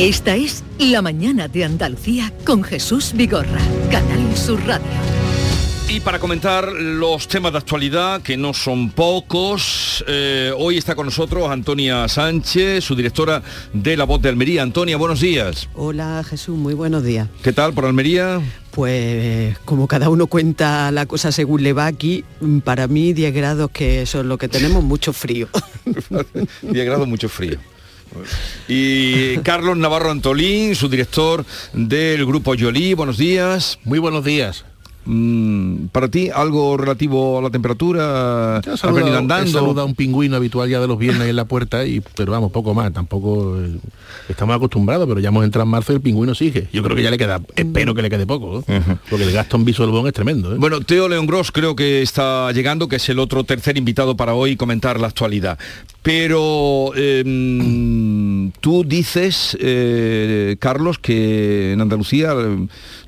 Esta es La Mañana de Andalucía con Jesús Vigorra, Canal Sur Radio. Y para comentar los temas de actualidad, que no son pocos, eh, hoy está con nosotros Antonia Sánchez, su directora de La Voz de Almería. Antonia, buenos días. Hola Jesús, muy buenos días. ¿Qué tal por Almería? Pues como cada uno cuenta la cosa según le va aquí, para mí 10 grados que son lo que tenemos, mucho frío. 10 grados, mucho frío. Y Carlos Navarro Antolín, su director del grupo Yolí, buenos días. Muy buenos días. Mm, para ti, algo relativo a la temperatura, he saludado, andando. a un pingüino habitual ya de los viernes en la puerta, y, pero vamos, poco más, tampoco eh, estamos acostumbrados, pero ya hemos entrado en marzo y el pingüino sigue. Yo creo que ya le queda, espero que le quede poco, porque el gasto en Visual Bon es tremendo. ¿eh? Bueno, Teo León Gross creo que está llegando, que es el otro tercer invitado para hoy comentar la actualidad. Pero em, tú dices, eh, Carlos, que en Andalucía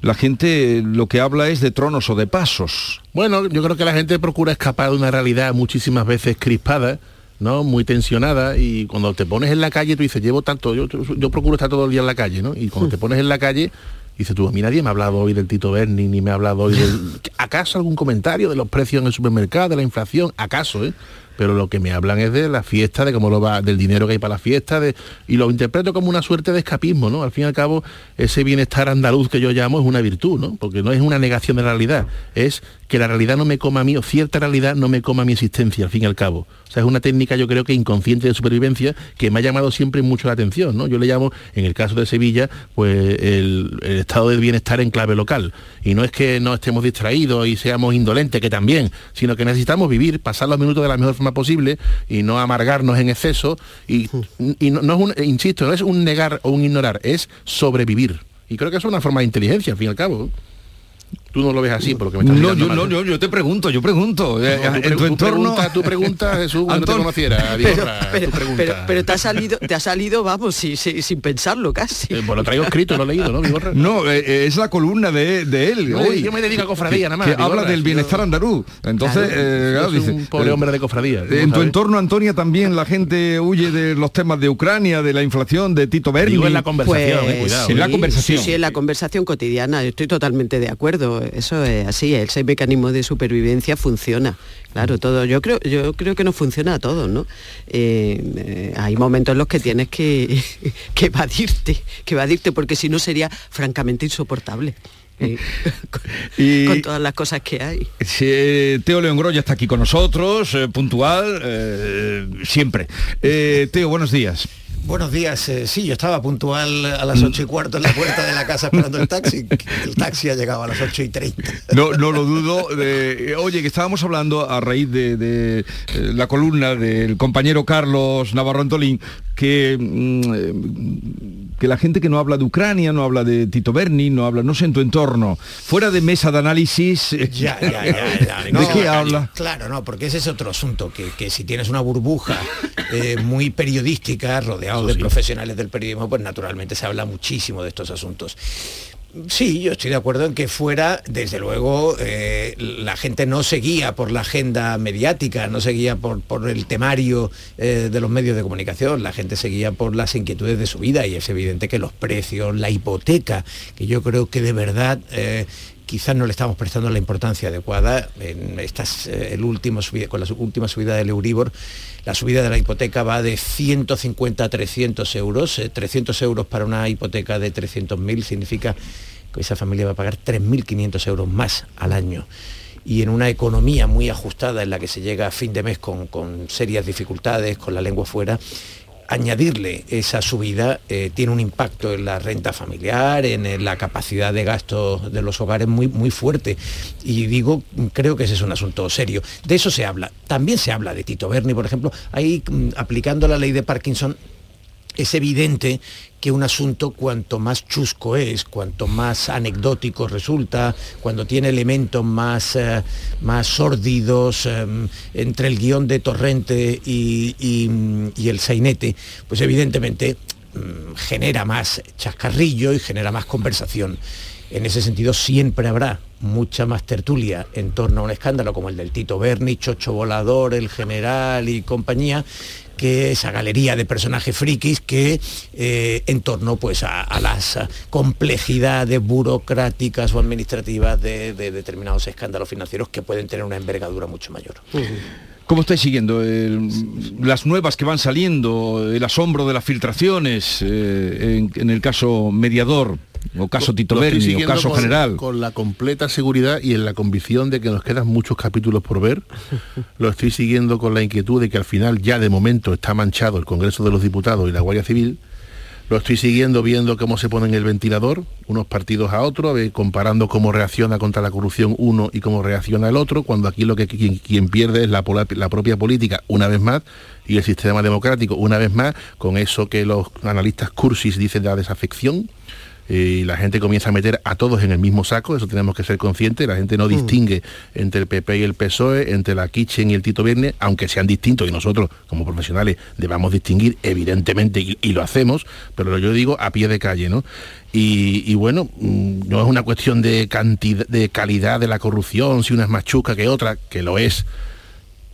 la gente lo que habla es de tronos o de pasos. Bueno, yo creo que la gente procura escapar de una realidad muchísimas veces crispada, ¿no? Muy tensionada y cuando te pones en la calle tú dices, llevo tanto, yo, yo procuro estar todo el día en la calle, ¿no? Y cuando te pones en la calle dices tú, a mí nadie me ha hablado hoy del Tito Berni, ni me ha hablado hoy del... ¿Acaso algún comentario de los precios en el supermercado, de la inflación? ¿Acaso, eh? Pero lo que me hablan es de la fiesta, de cómo lo va, del dinero que hay para la fiesta, de, y lo interpreto como una suerte de escapismo, ¿no? Al fin y al cabo, ese bienestar andaluz que yo llamo es una virtud, ¿no? Porque no es una negación de la realidad, es que la realidad no me coma a mí, o cierta realidad no me coma mi existencia, al fin y al cabo. O sea, es una técnica yo creo que inconsciente de supervivencia que me ha llamado siempre mucho la atención, ¿no? Yo le llamo, en el caso de Sevilla, pues el, estado del bienestar en clave local. Y no es que no estemos distraídos y seamos indolentes, que también, sino que necesitamos vivir, pasar los minutos de la mejor forma posible y no amargarnos en exceso. Y, no, es un, insisto, no es un negar o un ignorar, es sobrevivir. Y creo que es una forma de inteligencia, al fin y al cabo. Tú no lo ves así, por lo que me estás No, yo, no, yo, yo te pregunto, yo pregunto. Eh, No, en tu, entorno... pregunta, tu pregunta, Jesús, no te conociera, pero, pero- pero te ha salido, te ha salido, vamos, sí, sin pensarlo casi. Eh, pues lo traigo escrito, lo he leído, ¿no? No, eh, eh, es la columna de, de él. Yo- hoy, yo me dedico a cofradía nada más, Que habla del yo- bienestar andaluz. Entonces, Claro, eh, yo claro, soy dice, un pobre hombre de cofradía. ¿cómo En tu entorno, Antonia, también la gente huye de los temas de Ucrania, de la inflación, de Tito Berni. Digo en la conversación, Pues, cuidado. En la conversación. Sí, sí, en la conversación cotidiana. Estoy totalmente de acuerdo. Eso es así. Ese mecanismo de supervivencia funciona. Claro, todo. Yo creo, yo creo que no funciona a todos, ¿no? Eh, eh, hay momentos en los que tienes que, que evadirte, que evadirte, porque si no sería francamente insoportable. eh, con, Y- con todas las cosas que hay. Sí, eh, Teo León Groya está aquí con nosotros, eh, puntual, eh, siempre. Eh, Teo, buenos días. Buenos días, eh, sí, yo estaba puntual a las ocho y cuarto en la puerta de la casa esperando el taxi. El taxi ha llegado a las ocho y treinta. No, no lo dudo. oye, que estábamos hablando a raíz de, de, eh, la columna del compañero Carlos Navarro Antolín, que, mm, eh, que la gente que no habla de Ucrania, no habla de Tito Berni, no habla, no sé, en tu entorno, fuera de mesa de análisis, eh, Ya, ya, ya, ya. ¿de No, qué habla? Claro, no, porque ese es otro asunto, que, que si tienes una burbuja eh, muy periodística, rodeado de profesionales del periodismo, pues naturalmente se habla muchísimo de estos asuntos. Sí, yo estoy de acuerdo en que fuera, desde luego, eh, la gente no seguía por la agenda mediática, no seguía por, por el temario eh, de los medios de comunicación, la gente seguía por las inquietudes de su vida y es evidente que los precios, la hipoteca, que yo creo que de verdad eh, quizás no le estamos prestando la importancia adecuada. En estas, eh, el último con la última subida del Euribor, la subida de la hipoteca va de 150 a 300 euros. Eh, 300 euros para una hipoteca de 300.000 significa que esa familia va a pagar 3.500 euros más al año. Y en una economía muy ajustada en la que se llega a fin de mes con, con serias dificultades, con la lengua fuera, añadirle esa subida eh, tiene un impacto en la renta familiar, en, la capacidad de gasto de los hogares muy, muy fuerte. Y digo, creo que ese es un asunto serio. De eso se habla. También se habla de Tito Berni, por ejemplo. Ahí, mm, aplicando la ley de Parkinson, es evidente que un asunto cuanto más chusco es, cuanto más anecdótico resulta, cuando tiene elementos más, eh, más sórdidos eh, entre el guion de Torrente y, el sainete, pues evidentemente mm, genera más chascarrillo y genera más conversación. En ese sentido siempre habrá mucha más tertulia en torno a un escándalo como el del Tito Berni, Chocho Volador, el general y compañía, que esa galería de personajes frikis que eh, en torno pues a, las complejidades burocráticas o administrativas de, de determinados escándalos financieros que pueden tener una envergadura mucho mayor. ¿Cómo estáis siguiendo las nuevas que van saliendo, el asombro de las filtraciones eh, en el caso mediador, o caso Tito Berni, o caso con- general? Con la completa seguridad y en la convicción de que nos quedan muchos capítulos por ver. Lo estoy siguiendo con la inquietud de que al final ya de momento está manchado el Congreso de los Diputados y la Guardia Civil. Lo estoy siguiendo viendo cómo se ponen el ventilador, unos partidos a otros, comparando cómo reacciona contra la corrupción uno y cómo reacciona el otro, cuando aquí lo que quien, quien pierde es la propia política una vez más y el sistema democrático una vez más, con eso que los analistas cursis dicen de la desafección, y la gente comienza a meter a todos en el mismo saco, eso tenemos que ser conscientes, la gente no distingue entre el PP y el PSOE, entre la Kitchen y el Tito Viernes, aunque sean distintos y nosotros como profesionales debamos distinguir evidentemente y, y lo hacemos, pero yo digo a pie de calle, ¿no? Y, y bueno, mm, no es una cuestión de cantidad, de calidad de la corrupción, si una es más chuca que otra, que lo es,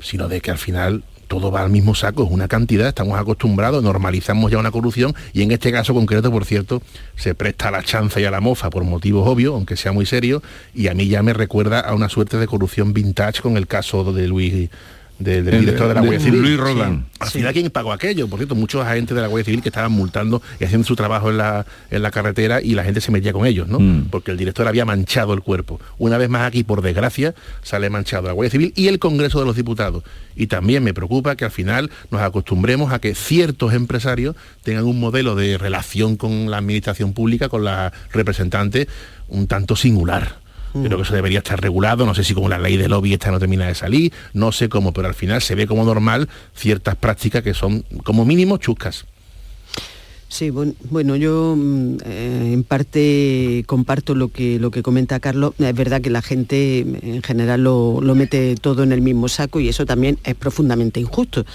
sino de que al final todo va al mismo saco, es una cantidad, estamos acostumbrados, normalizamos ya una corrupción y en este caso concreto, por cierto, se presta a la chanza y a la mofa por motivos obvios, aunque sea muy serio, y a mí ya me recuerda a una suerte de corrupción vintage con el caso de Luis del, del El- director de la Guardia Civil. Luis Roldán. Sí. Al final, ¿quién pagó aquello? Por cierto, muchos agentes de la Guardia Civil que estaban multando y haciendo su trabajo en la, en la carretera y la gente se metía con ellos, ¿no? Mm. Porque el director había manchado el cuerpo. Una vez más aquí, por desgracia, sale manchado la Guardia Civil y el Congreso de los Diputados. Y también me preocupa que al final nos acostumbremos a que ciertos empresarios tengan un modelo de relación con la administración pública, con la representante, un tanto singular. Creo que eso debería estar regulado, no sé si como la ley de lobby esta no termina de salir, no sé cómo, pero al final se ve como normal ciertas prácticas que son como mínimo chuscas. Sí, buen- bueno, yo mm, eh, en parte comparto lo que, lo que comenta Carlos. Es verdad que la gente mm, en general lo, lo mete todo en el mismo saco y eso también es profundamente injusto.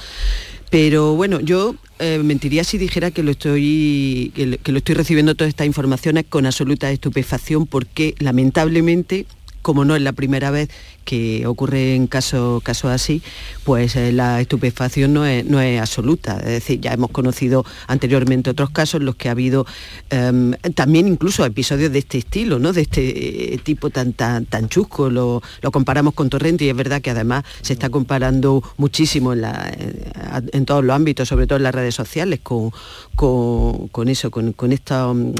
Pero bueno, yo eh, mentiría si dijera que lo estoy que lo, que lo estoy recibiendo todas estas informaciones con absoluta estupefacción porque lamentablemente como no es la primera vez que ocurre en casos casos así, pues eh, la estupefacción no es, no es absoluta. Es decir, ya hemos conocido anteriormente otros casos en los que ha habido em, también incluso episodios de este estilo, ¿no? de este eh, tipo tan, tan, tan chusco. Lo, lo comparamos con Torrente y es verdad que además se está comparando muchísimo en, todos los ámbitos, sobre todo en las redes sociales, con, con, con eso, con, con esta, mm,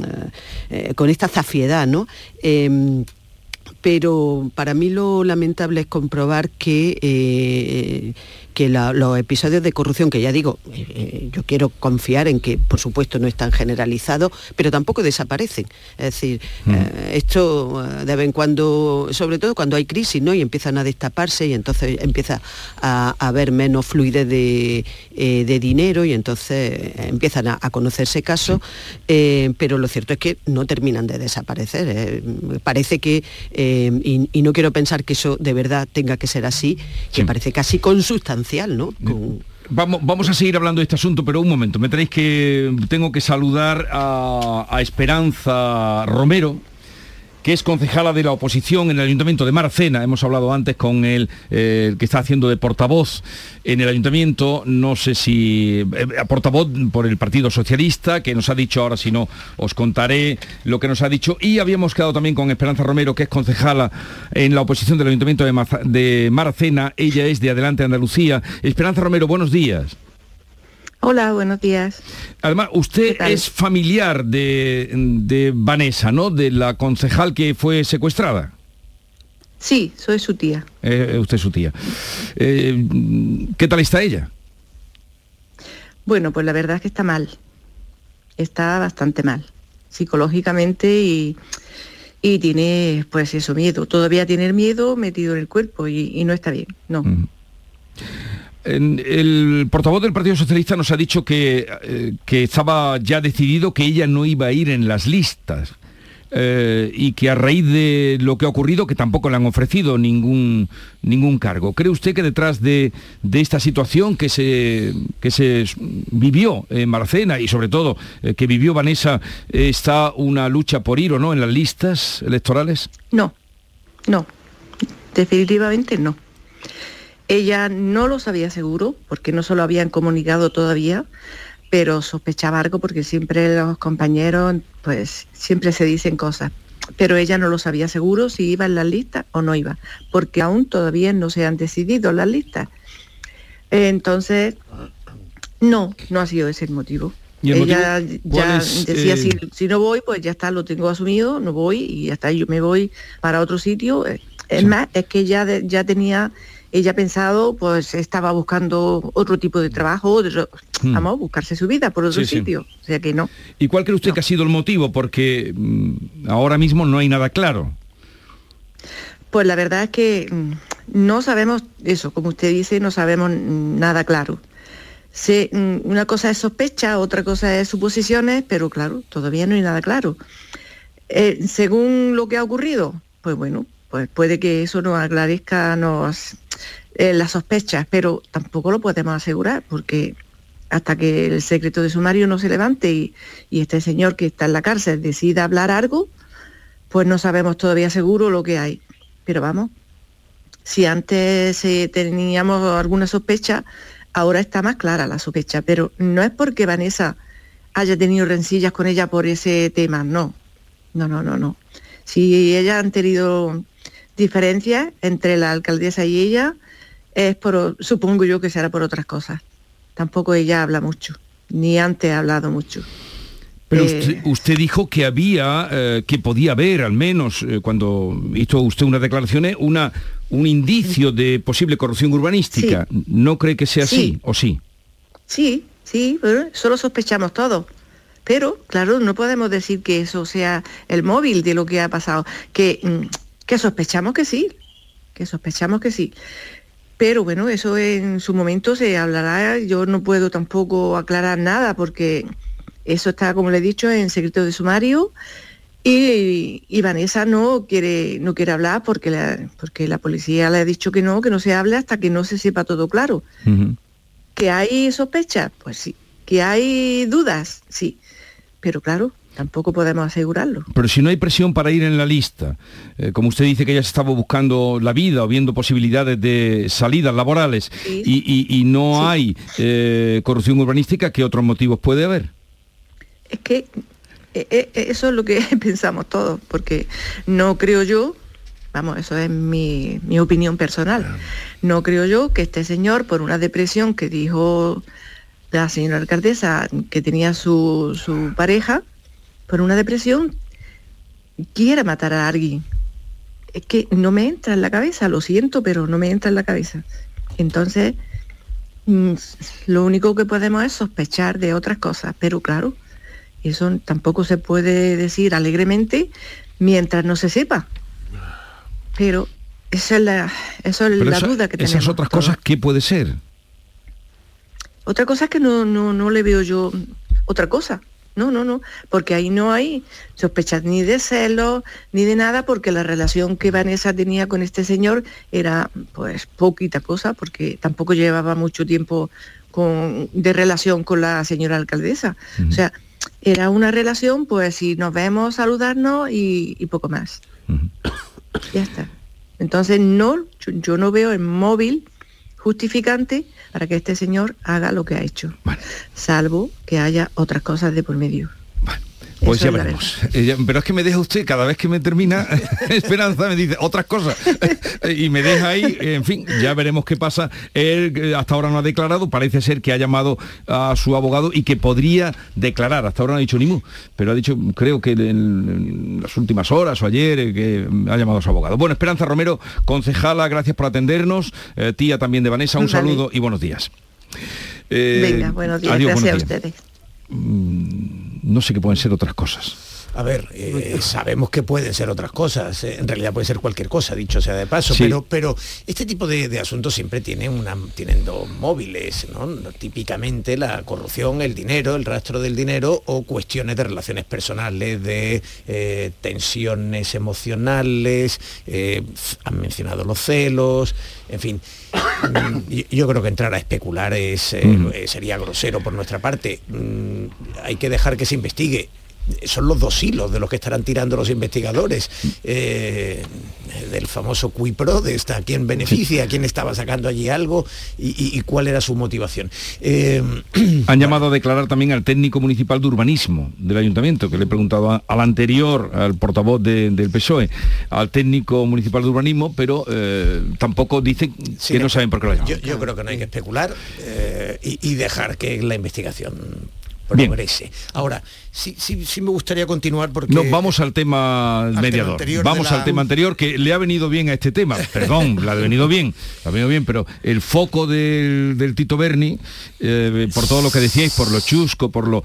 eh, con esta zafiedad. ¿no? Pero para mí lo lamentable es comprobar que, eh, que la- los episodios de corrupción, que ya digo, eh, eh, yo quiero confiar en que por supuesto no están generalizados, pero tampoco desaparecen. Es decir, eh, esto de vez en cuando, sobre todo cuando hay crisis, ¿no? Y empiezan a destaparse y entonces empieza a, a haber menos fluidez de, eh, de dinero y entonces empiezan a, a conocerse casos, pero lo cierto es que no terminan de desaparecer. parece que, y, y no quiero pensar que eso de verdad tenga que ser así, que parece casi consustancial, Vamos, vamos a seguir hablando de este asunto, pero un momento, me tenéis que, tengo que saludar a Esperanza Romero, que es concejala de la oposición en el Ayuntamiento de Maracena. Hemos hablado antes con el, eh, el que está haciendo de portavoz en el Ayuntamiento, no sé si eh, portavoz por el Partido Socialista, que nos ha dicho, ahora si no, os contaré lo que nos ha dicho. Y habíamos quedado también con Esperanza Romero, que es concejala en la oposición del Ayuntamiento de, Maracena. Ella es de Adelante Andalucía. Esperanza Romero, buenos días. Hola, buenos días. Además, usted es familiar de, de Vanessa, ¿no? De la concejal que fue secuestrada. Sí, soy su tía. Eh, usted es su tía. Eh, ¿Qué tal está ella? Bueno, pues la verdad es que está mal. Está bastante mal, psicológicamente y, y tiene, pues eso, miedo. Todavía tiene el miedo metido en el cuerpo y, y no está bien, no. En- El portavoz del Partido Socialista nos ha dicho que, eh, que estaba ya decidido que ella no iba a ir en las listas eh, y que a raíz de lo que ha ocurrido, que tampoco le han ofrecido ningún, ningún cargo. ¿Cree usted que detrás de, de esta situación que se, que se vivió en Maracena y sobre todo eh, que vivió Vanessa está una lucha por ir o no en las listas electorales? No, no, definitivamente no. Ella no lo sabía seguro, porque no se lo habían comunicado todavía, pero sospechaba algo porque siempre los compañeros, pues siempre se dicen cosas. Pero ella no lo sabía seguro si iba en las listas o no iba, porque aún todavía no se han decidido las listas. Entonces, no, no ha sido ese el motivo. ¿Y el Ella motivo ya es, decía, eh? si, si no voy, pues ya está, lo tengo asumido, no voy y ya está, yo me voy para otro sitio. Eh, Es más, es que ya, de- ya tenía, ella pensado, pues estaba buscando otro tipo de trabajo, otro- Hmm. vamos, buscarse su vida por otro Sí, sí. sitio. O sea que no. ¿Y cuál cree usted que ha sido el motivo? Porque mm, ahora mismo no hay nada claro. Pues la verdad es que mm, no sabemos eso, como usted dice, no sabemos mm, nada claro. Se- una cosa es sospecha, otra cosa es suposiciones, pero claro, todavía no hay nada claro. Eh, según lo que ha ocurrido, pues bueno, pues puede que eso nos aclarezca nos, eh, las sospechas, pero tampoco lo podemos asegurar, porque hasta que el secreto de sumario no se levante y, y este señor que está en la cárcel decida hablar algo, pues no sabemos todavía seguro lo que hay. Pero vamos, si antes eh, teníamos alguna sospecha, ahora está más clara la sospecha, pero no es porque Vanessa haya tenido rencillas con ella por ese tema, no, no, no, no, no. Si ellas han tenido diferencias entre la alcaldesa y ella, es por, supongo yo que será por otras cosas. Tampoco ella habla mucho, ni antes ha hablado mucho. Pero Eh, usted, usted dijo que había, eh, que podía haber, al menos eh, cuando hizo usted unas declaraciones, una, un indicio de posible corrupción urbanística. ¿No cree que sea así Sí. o sí? Sí, sí, pero solo sospechamos todo. Pero, claro, no podemos decir que eso sea el móvil de lo que ha pasado. Que, mm, que sospechamos que sí, que sospechamos que sí. Pero bueno, eso en su momento se hablará. Yo no puedo tampoco aclarar nada porque eso está, como le he dicho, en secreto de sumario. Y, y Vanessa no quiere, no quiere hablar porque la, porque la policía le ha dicho que no, que no se hable hasta que no se sepa todo claro. ¿Que hay sospechas? Pues sí. ¿Que hay dudas? Sí. Pero claro, tampoco podemos asegurarlo. Pero si no hay presión para ir en la lista, eh, como usted dice que ella se estaba buscando la vida o viendo posibilidades de salidas laborales y, y- y no hay eh, corrupción urbanística, ¿qué otros motivos puede haber? Es que eh, eh, eso es lo que pensamos todos, porque no creo yo, vamos, eso es mi, mi opinión personal, no creo yo que este señor, por una depresión que dijo la señora alcaldesa que tenía su, su pareja, por una depresión, quiera matar a alguien. Es que no me entra en la cabeza, lo siento, pero no me entra en la cabeza. Entonces, mm, lo único que podemos es sospechar de otras cosas, pero claro, eso tampoco se puede decir alegremente mientras no se sepa. Pero esa es la, eso es Pero la esa- duda que esas tenemos. otras todos. cosas, ¿qué puede ser? Otra cosa es que no, no, no le veo yo otra cosa. No, no, no, porque ahí no hay sospechas ni de celos ni de nada, porque la relación que Vanessa tenía con este señor era pues poquita cosa, porque tampoco llevaba mucho tiempo con, de relación con la señora alcaldesa. O sea, era una relación, pues si nos vemos, saludarnos y, y poco más. Ya está. Entonces no, yo, yo no veo el móvil justificante para que este señor haga lo que ha hecho, salvo que haya otras cosas de por medio. Pues Eso ya veremos. Eh, Pero es que me deja usted, cada vez que me termina, Esperanza me dice otras cosas. y me deja ahí, en fin, ya veremos qué pasa. Él eh, hasta ahora no ha declarado, parece ser que ha llamado a su abogado y que podría declarar. Hasta ahora no ha dicho ni mu, pero ha dicho, creo que en, en las últimas horas o ayer, eh, que ha llamado a su abogado. Bueno, Esperanza Romero, concejala, gracias por atendernos. Eh, tía también de Vanessa, un saludo y buenos días. Eh, Venga, buenos días, adiós, gracias buenos a ustedes. No sé qué pueden ser otras cosas. A ver, eh, sabemos que pueden ser otras cosas, eh, en realidad puede ser cualquier cosa, dicho sea de paso, Sí. pero, pero este tipo de, de asuntos siempre tienen, una, tienen dos móviles, ¿no? Típicamente la corrupción, el dinero, el rastro del dinero o cuestiones de relaciones personales, de eh, tensiones emocionales, eh, han mencionado los celos, en fin. Mm, yo- Yo creo que entrar a especular es, eh, sería grosero por nuestra parte. Mm, Hay que dejar que se investigue son los dos hilos de los que estarán tirando los investigadores eh, del famoso Quipro, de esta, quién beneficia, quién estaba sacando allí algo y, y- y cuál era su motivación. Eh, Han llamado a declarar también al técnico municipal de urbanismo del ayuntamiento, que le he preguntado a- al anterior, al portavoz de- del PSOE, al técnico municipal de urbanismo, pero eh, tampoco dicen que no saben por qué lo llaman. yo, yo creo que no hay que especular y, y dejar que la investigación Bien. progrese. Ahora, sí, sí, sí me gustaría continuar porque... No, vamos al tema mediador. vamos la- al tema anterior que le ha venido bien a este tema. Perdón, le ha venido bien, le ha venido bien, pero el foco del, del Tito Berni, eh, por todo lo que decíais, por lo chusco, por lo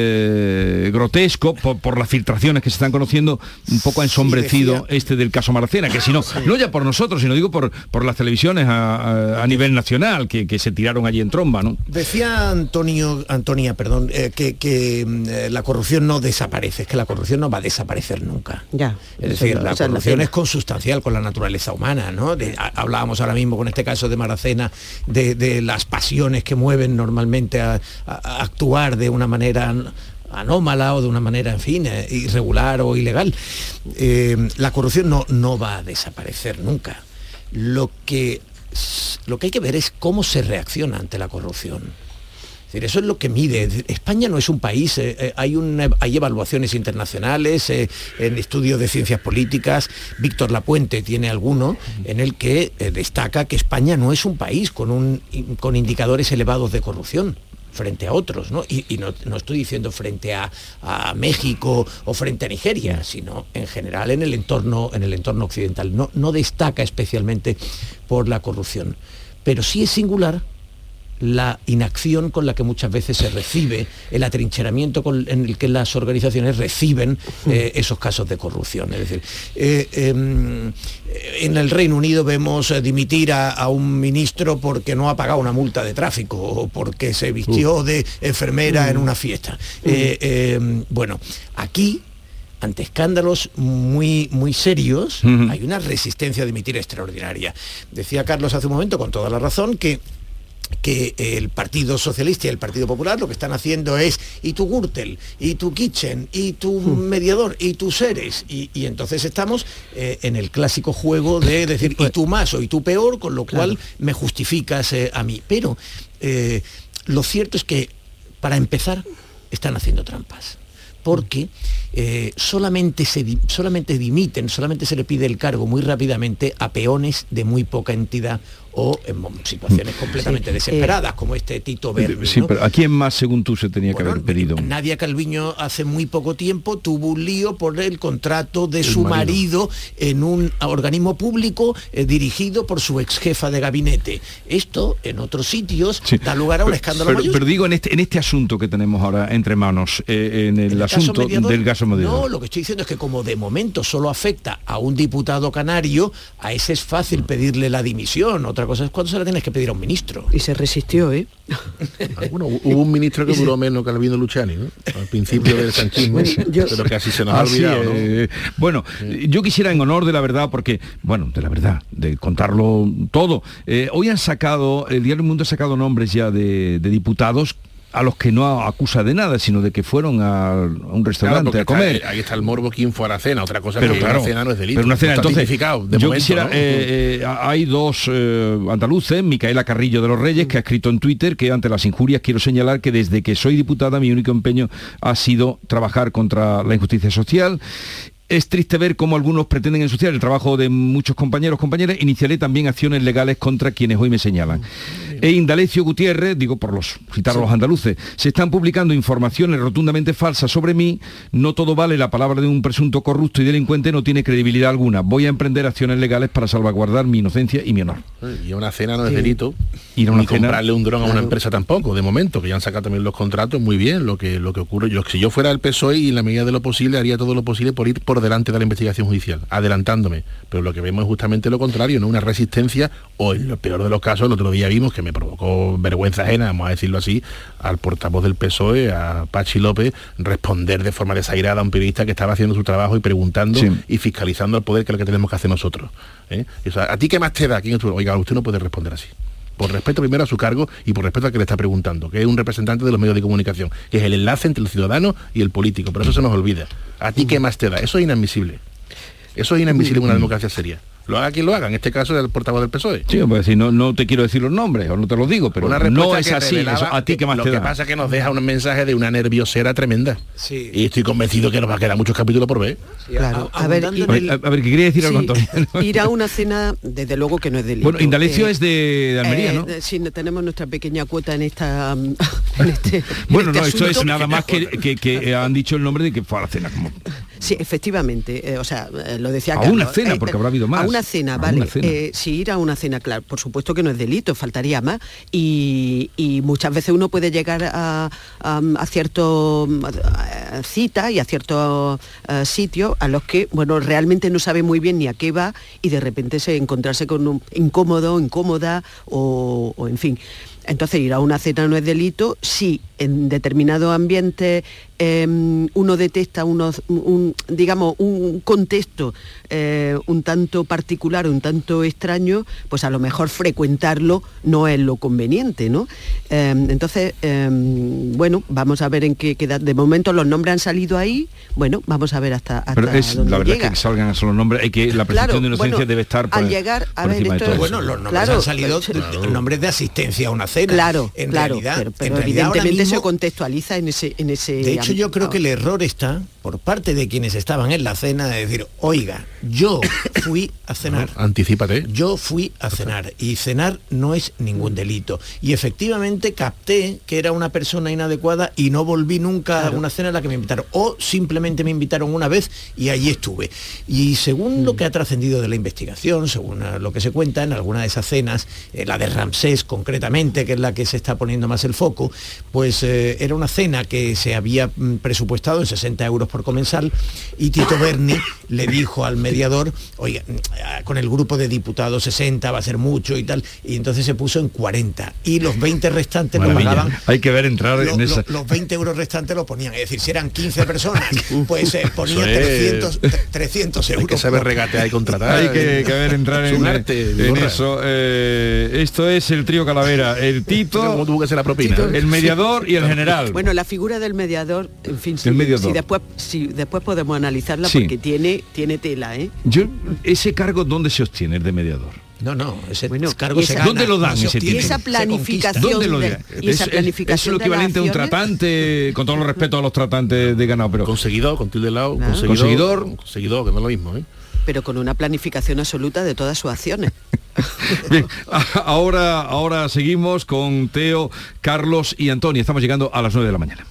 eh, grotesco, por, por las filtraciones que se están conociendo, un poco ha ensombrecido este del caso Maracena, que si no, no ya por nosotros, sino digo por, por las televisiones a, a- a nivel nacional, que, que se tiraron allí en tromba, ¿no? Decía Antonio, Antonia, perdón, eh, que, que, mm, la corrupción no desaparece, es que la corrupción no va a desaparecer nunca. Ya. Es decir, la corrupción es consustancial con la naturaleza humana, ¿no? De- ha- hablábamos ahora mismo con este caso de Maracena de, de las pasiones que mueven normalmente a, a- a actuar de una manera an- anómala o de una manera, en fin, eh, irregular o ilegal. Eh, la corrupción no, no va a desaparecer nunca. Lo que, lo que hay que ver es cómo se reacciona ante la corrupción. Eso es lo que mide. España no es un país, eh, eh, hay, hay evaluaciones internacionales, eh, en estudios de ciencias políticas. Víctor Lapuente tiene alguno en el que destaca que España no es un país con, con indicadores elevados de corrupción frente a otros, ¿no? Y, no, estoy diciendo frente a, México o frente a Nigeria, sino en general en el entorno, en el entorno occidental. No, no destaca especialmente por la corrupción. Pero sí es singular la inacción con la que muchas veces se recibe, el atrincheramiento en el que las organizaciones reciben eh, esos casos de corrupción. Es decir, eh, em, en el Reino Unido vemos eh, dimitir a, un ministro porque no ha pagado una multa de tráfico o porque se vistió de enfermera en una fiesta. Em, bueno, aquí ante escándalos muy, muy serios, hay una resistencia a dimitir extraordinaria. Decía Carlos hace un momento, con toda la razón, que que el Partido Socialista y el Partido Popular lo que están haciendo es y tu Gürtel, y tu Kitchen, y tu hmm. mediador, y tus seres. Y, entonces estamos eh, en el clásico juego de decir y tú más o y tú peor, con lo cual me justificas eh, a mí. Pero eh, lo cierto es que, para empezar, están haciendo trampas. Porque solamente, se, solamente dimiten, solamente se le pide el cargo muy rápidamente a peones de muy poca entidad o en situaciones completamente desesperadas, como este Tito Verde. Sí, pero ¿a quién más, según tú, se tenía que haber pedido? Nadia Calviño hace muy poco tiempo tuvo un lío por el contrato de su marido. en un organismo público eh, dirigido por su ex jefa de gabinete. Esto, en otros sitios, da lugar a un escándalo pero, pero, digo, en este, en este asunto que tenemos ahora entre manos, eh, en el, asunto del gaso mediador. No, lo que estoy diciendo es que como de momento solo afecta a un diputado canario, a ese es fácil pedirle la dimisión. Otra cosa es cuando se la tienes que pedir a un ministro. Y se resistió, ¿eh? Ah, bueno, hubo un ministro que duró menos que Albino Luciani, ¿no? Al principio del sanchismo, pero casi se nos ha olvidado, eh, bueno, yo quisiera en honor de la verdad, porque, bueno, de la verdad, de contarlo todo, eh, hoy han sacado, el Diario del Mundo ha sacado nombres ya de, de diputados a los que no acusa de nada, sino de que fueron a, un restaurante a comer. ahí está el morbo quién fue a la cena, otra cosa pero que claro, una cena no es delito. Pero una cena, entonces, yo quisiera, eh, eh, hay dos eh, andaluces, Micaela Carrillo de los Reyes, que ha escrito en Twitter que ante las injurias quiero señalar que desde que soy diputada mi único empeño ha sido trabajar contra la injusticia social es triste ver cómo algunos pretenden ensuciar el trabajo de muchos compañeros, compañeras. Iniciaré también acciones legales contra quienes hoy me señalan. E Indalecio Gutiérrez, digo por los citar a los andaluces, se están publicando informaciones rotundamente falsas sobre mí. No todo vale, la palabra de un presunto corrupto y delincuente no tiene credibilidad alguna. Voy a emprender acciones legales para salvaguardar mi inocencia y mi honor. Y una cena no es delito. Y una comprarle un dron a una empresa tampoco, de momento, que ya han sacado también los contratos, muy bien, lo que, lo que ocurre. Yo, si yo fuera el PSOE y en la medida de lo posible haría todo lo posible por ir por delante de la investigación judicial, adelantándome. Pero lo que vemos es justamente lo contrario, no una resistencia, o en lo peor de los casos, el otro día vimos que me provocó vergüenza ajena, vamos a decirlo así, al portavoz del PSOE, a Pachi López, responder de forma desairada a un periodista que estaba haciendo su trabajo y preguntando y fiscalizando al poder que es lo que tenemos que hacer nosotros. ¿eh? ¿A ti qué más te da? Oiga, usted no puede responder así por respeto primero a su cargo y por respeto a que le está preguntando, que es un representante de los medios de comunicación, que es el enlace entre el ciudadano y el político. Pero eso se nos olvida. ¿A ti qué más te da? Eso es inadmisible. Eso es inadmisible en una democracia seria lo haga quien lo haga, en este caso el portavoz del PSOE. Sí, pues si no, no te quiero decir los nombres, o no te los digo, pero no es así, a ti que más lo te Lo que pasa es que nos deja un mensaje de una nerviosera tremenda. Sí. Y estoy convencido que nos va a quedar muchos capítulos por ver. Claro, a, ver, a, ver, ¿qué quería decir algo, Antonio? Ir a una cena, desde luego que no es delito. Bueno, Indalecio eh, es de, Almería, ¿no? Eh, sí, tenemos nuestra pequeña cuota en esta... este, bueno, no, esto es nada más que, que, han dicho el nombre de que fue a la cena. Como... Sí, efectivamente, eh, o sea, lo decía A una cena, porque habrá habido más. A una cena, vale. Eh, si ir a una cena, claro, por supuesto que no es delito, faltaría más. Y, muchas veces uno puede llegar a, a, cierto cita y a ciertos eh, sitios a los que, bueno, realmente no sabe muy bien ni a qué va y de repente se encontrarse con un incómodo, incómoda o, o en fin. Entonces ir a una cena no es delito si en determinado ambiente em, uno detecta unos, un, digamos, un contexto eh, un tanto particular, un tanto extraño, pues a lo mejor frecuentarlo no es lo conveniente, ¿no? Em, entonces, em, bueno, vamos a ver en qué queda. De momento los nombres han salido ahí, bueno, vamos a ver hasta, hasta Pero es dónde la verdad llega. que salgan solo nombres, hay que la presunción Claro, de inocencia bueno, debe estar por, al llegar, a por ver, encima de esto todo. es- Bueno, los nombres Claro, han salido pero- de- nombres de asistencia a una cena. Claro, en claro, realidad, pero, pero en realidad evidentemente se contextualiza en ese, en ese De hecho, yo creo que el error está por parte de quienes estaban en la cena de decir, oiga, yo fui a cenar. Anticípate. Yo fui a cenar y cenar no es ningún delito. Y efectivamente capté que era una persona inadecuada y no volví nunca a una cena a la que me invitaron. O simplemente me invitaron una vez y allí estuve. Y según lo que ha trascendido de la investigación, según eh, lo que se cuenta en alguna de esas cenas, eh, la de Ramsés concretamente, que es la que se está poniendo más el foco, pues eh, era una cena que se había mm, presupuestado en 60 euros por comensal y Tito Berni le dijo al mediador, oiga, mm, con el grupo de diputados 60 va a ser mucho y tal, y entonces se puso en 40 y los 20 restantes lo pagaban Hay que ver entrar lo- en lo- esa. los 20 euros restantes lo ponían, es decir, si eran 15 personas, pues eh, ponía Eso es- 300, tre- 300 euros. Hay que saber regatear y contratar. Hay que, que ver entrar en, arte, en eso. Eh, esto es el trío Calavera, el Tito, ¿Cómo tuvo que ser la propina? el mediador y el general. Bueno, la figura del mediador, en fin, si, El mediador. si después, si después podemos analizarla Sí. porque tiene, tiene tela, ¿eh? Yo, ese cargo, ¿dónde se obtiene el de mediador? No, no, ese Bueno, cargo y se esa- gana, ¿Dónde lo dan ese título? esa planificación. ¿Dónde lo y esa Es- es- planificación es lo equivalente a un tratante, con todo el respeto a los tratantes de ganado, pero Conseguidor, con tilde de lado, Claro. conseguidor, Conseguidor. conseguidor, que no es lo mismo, ¿eh? Pero con una planificación absoluta de todas sus acciones. Ahora, ahora seguimos con Teo, Carlos y Antonio. Estamos llegando a las 9 de la mañana.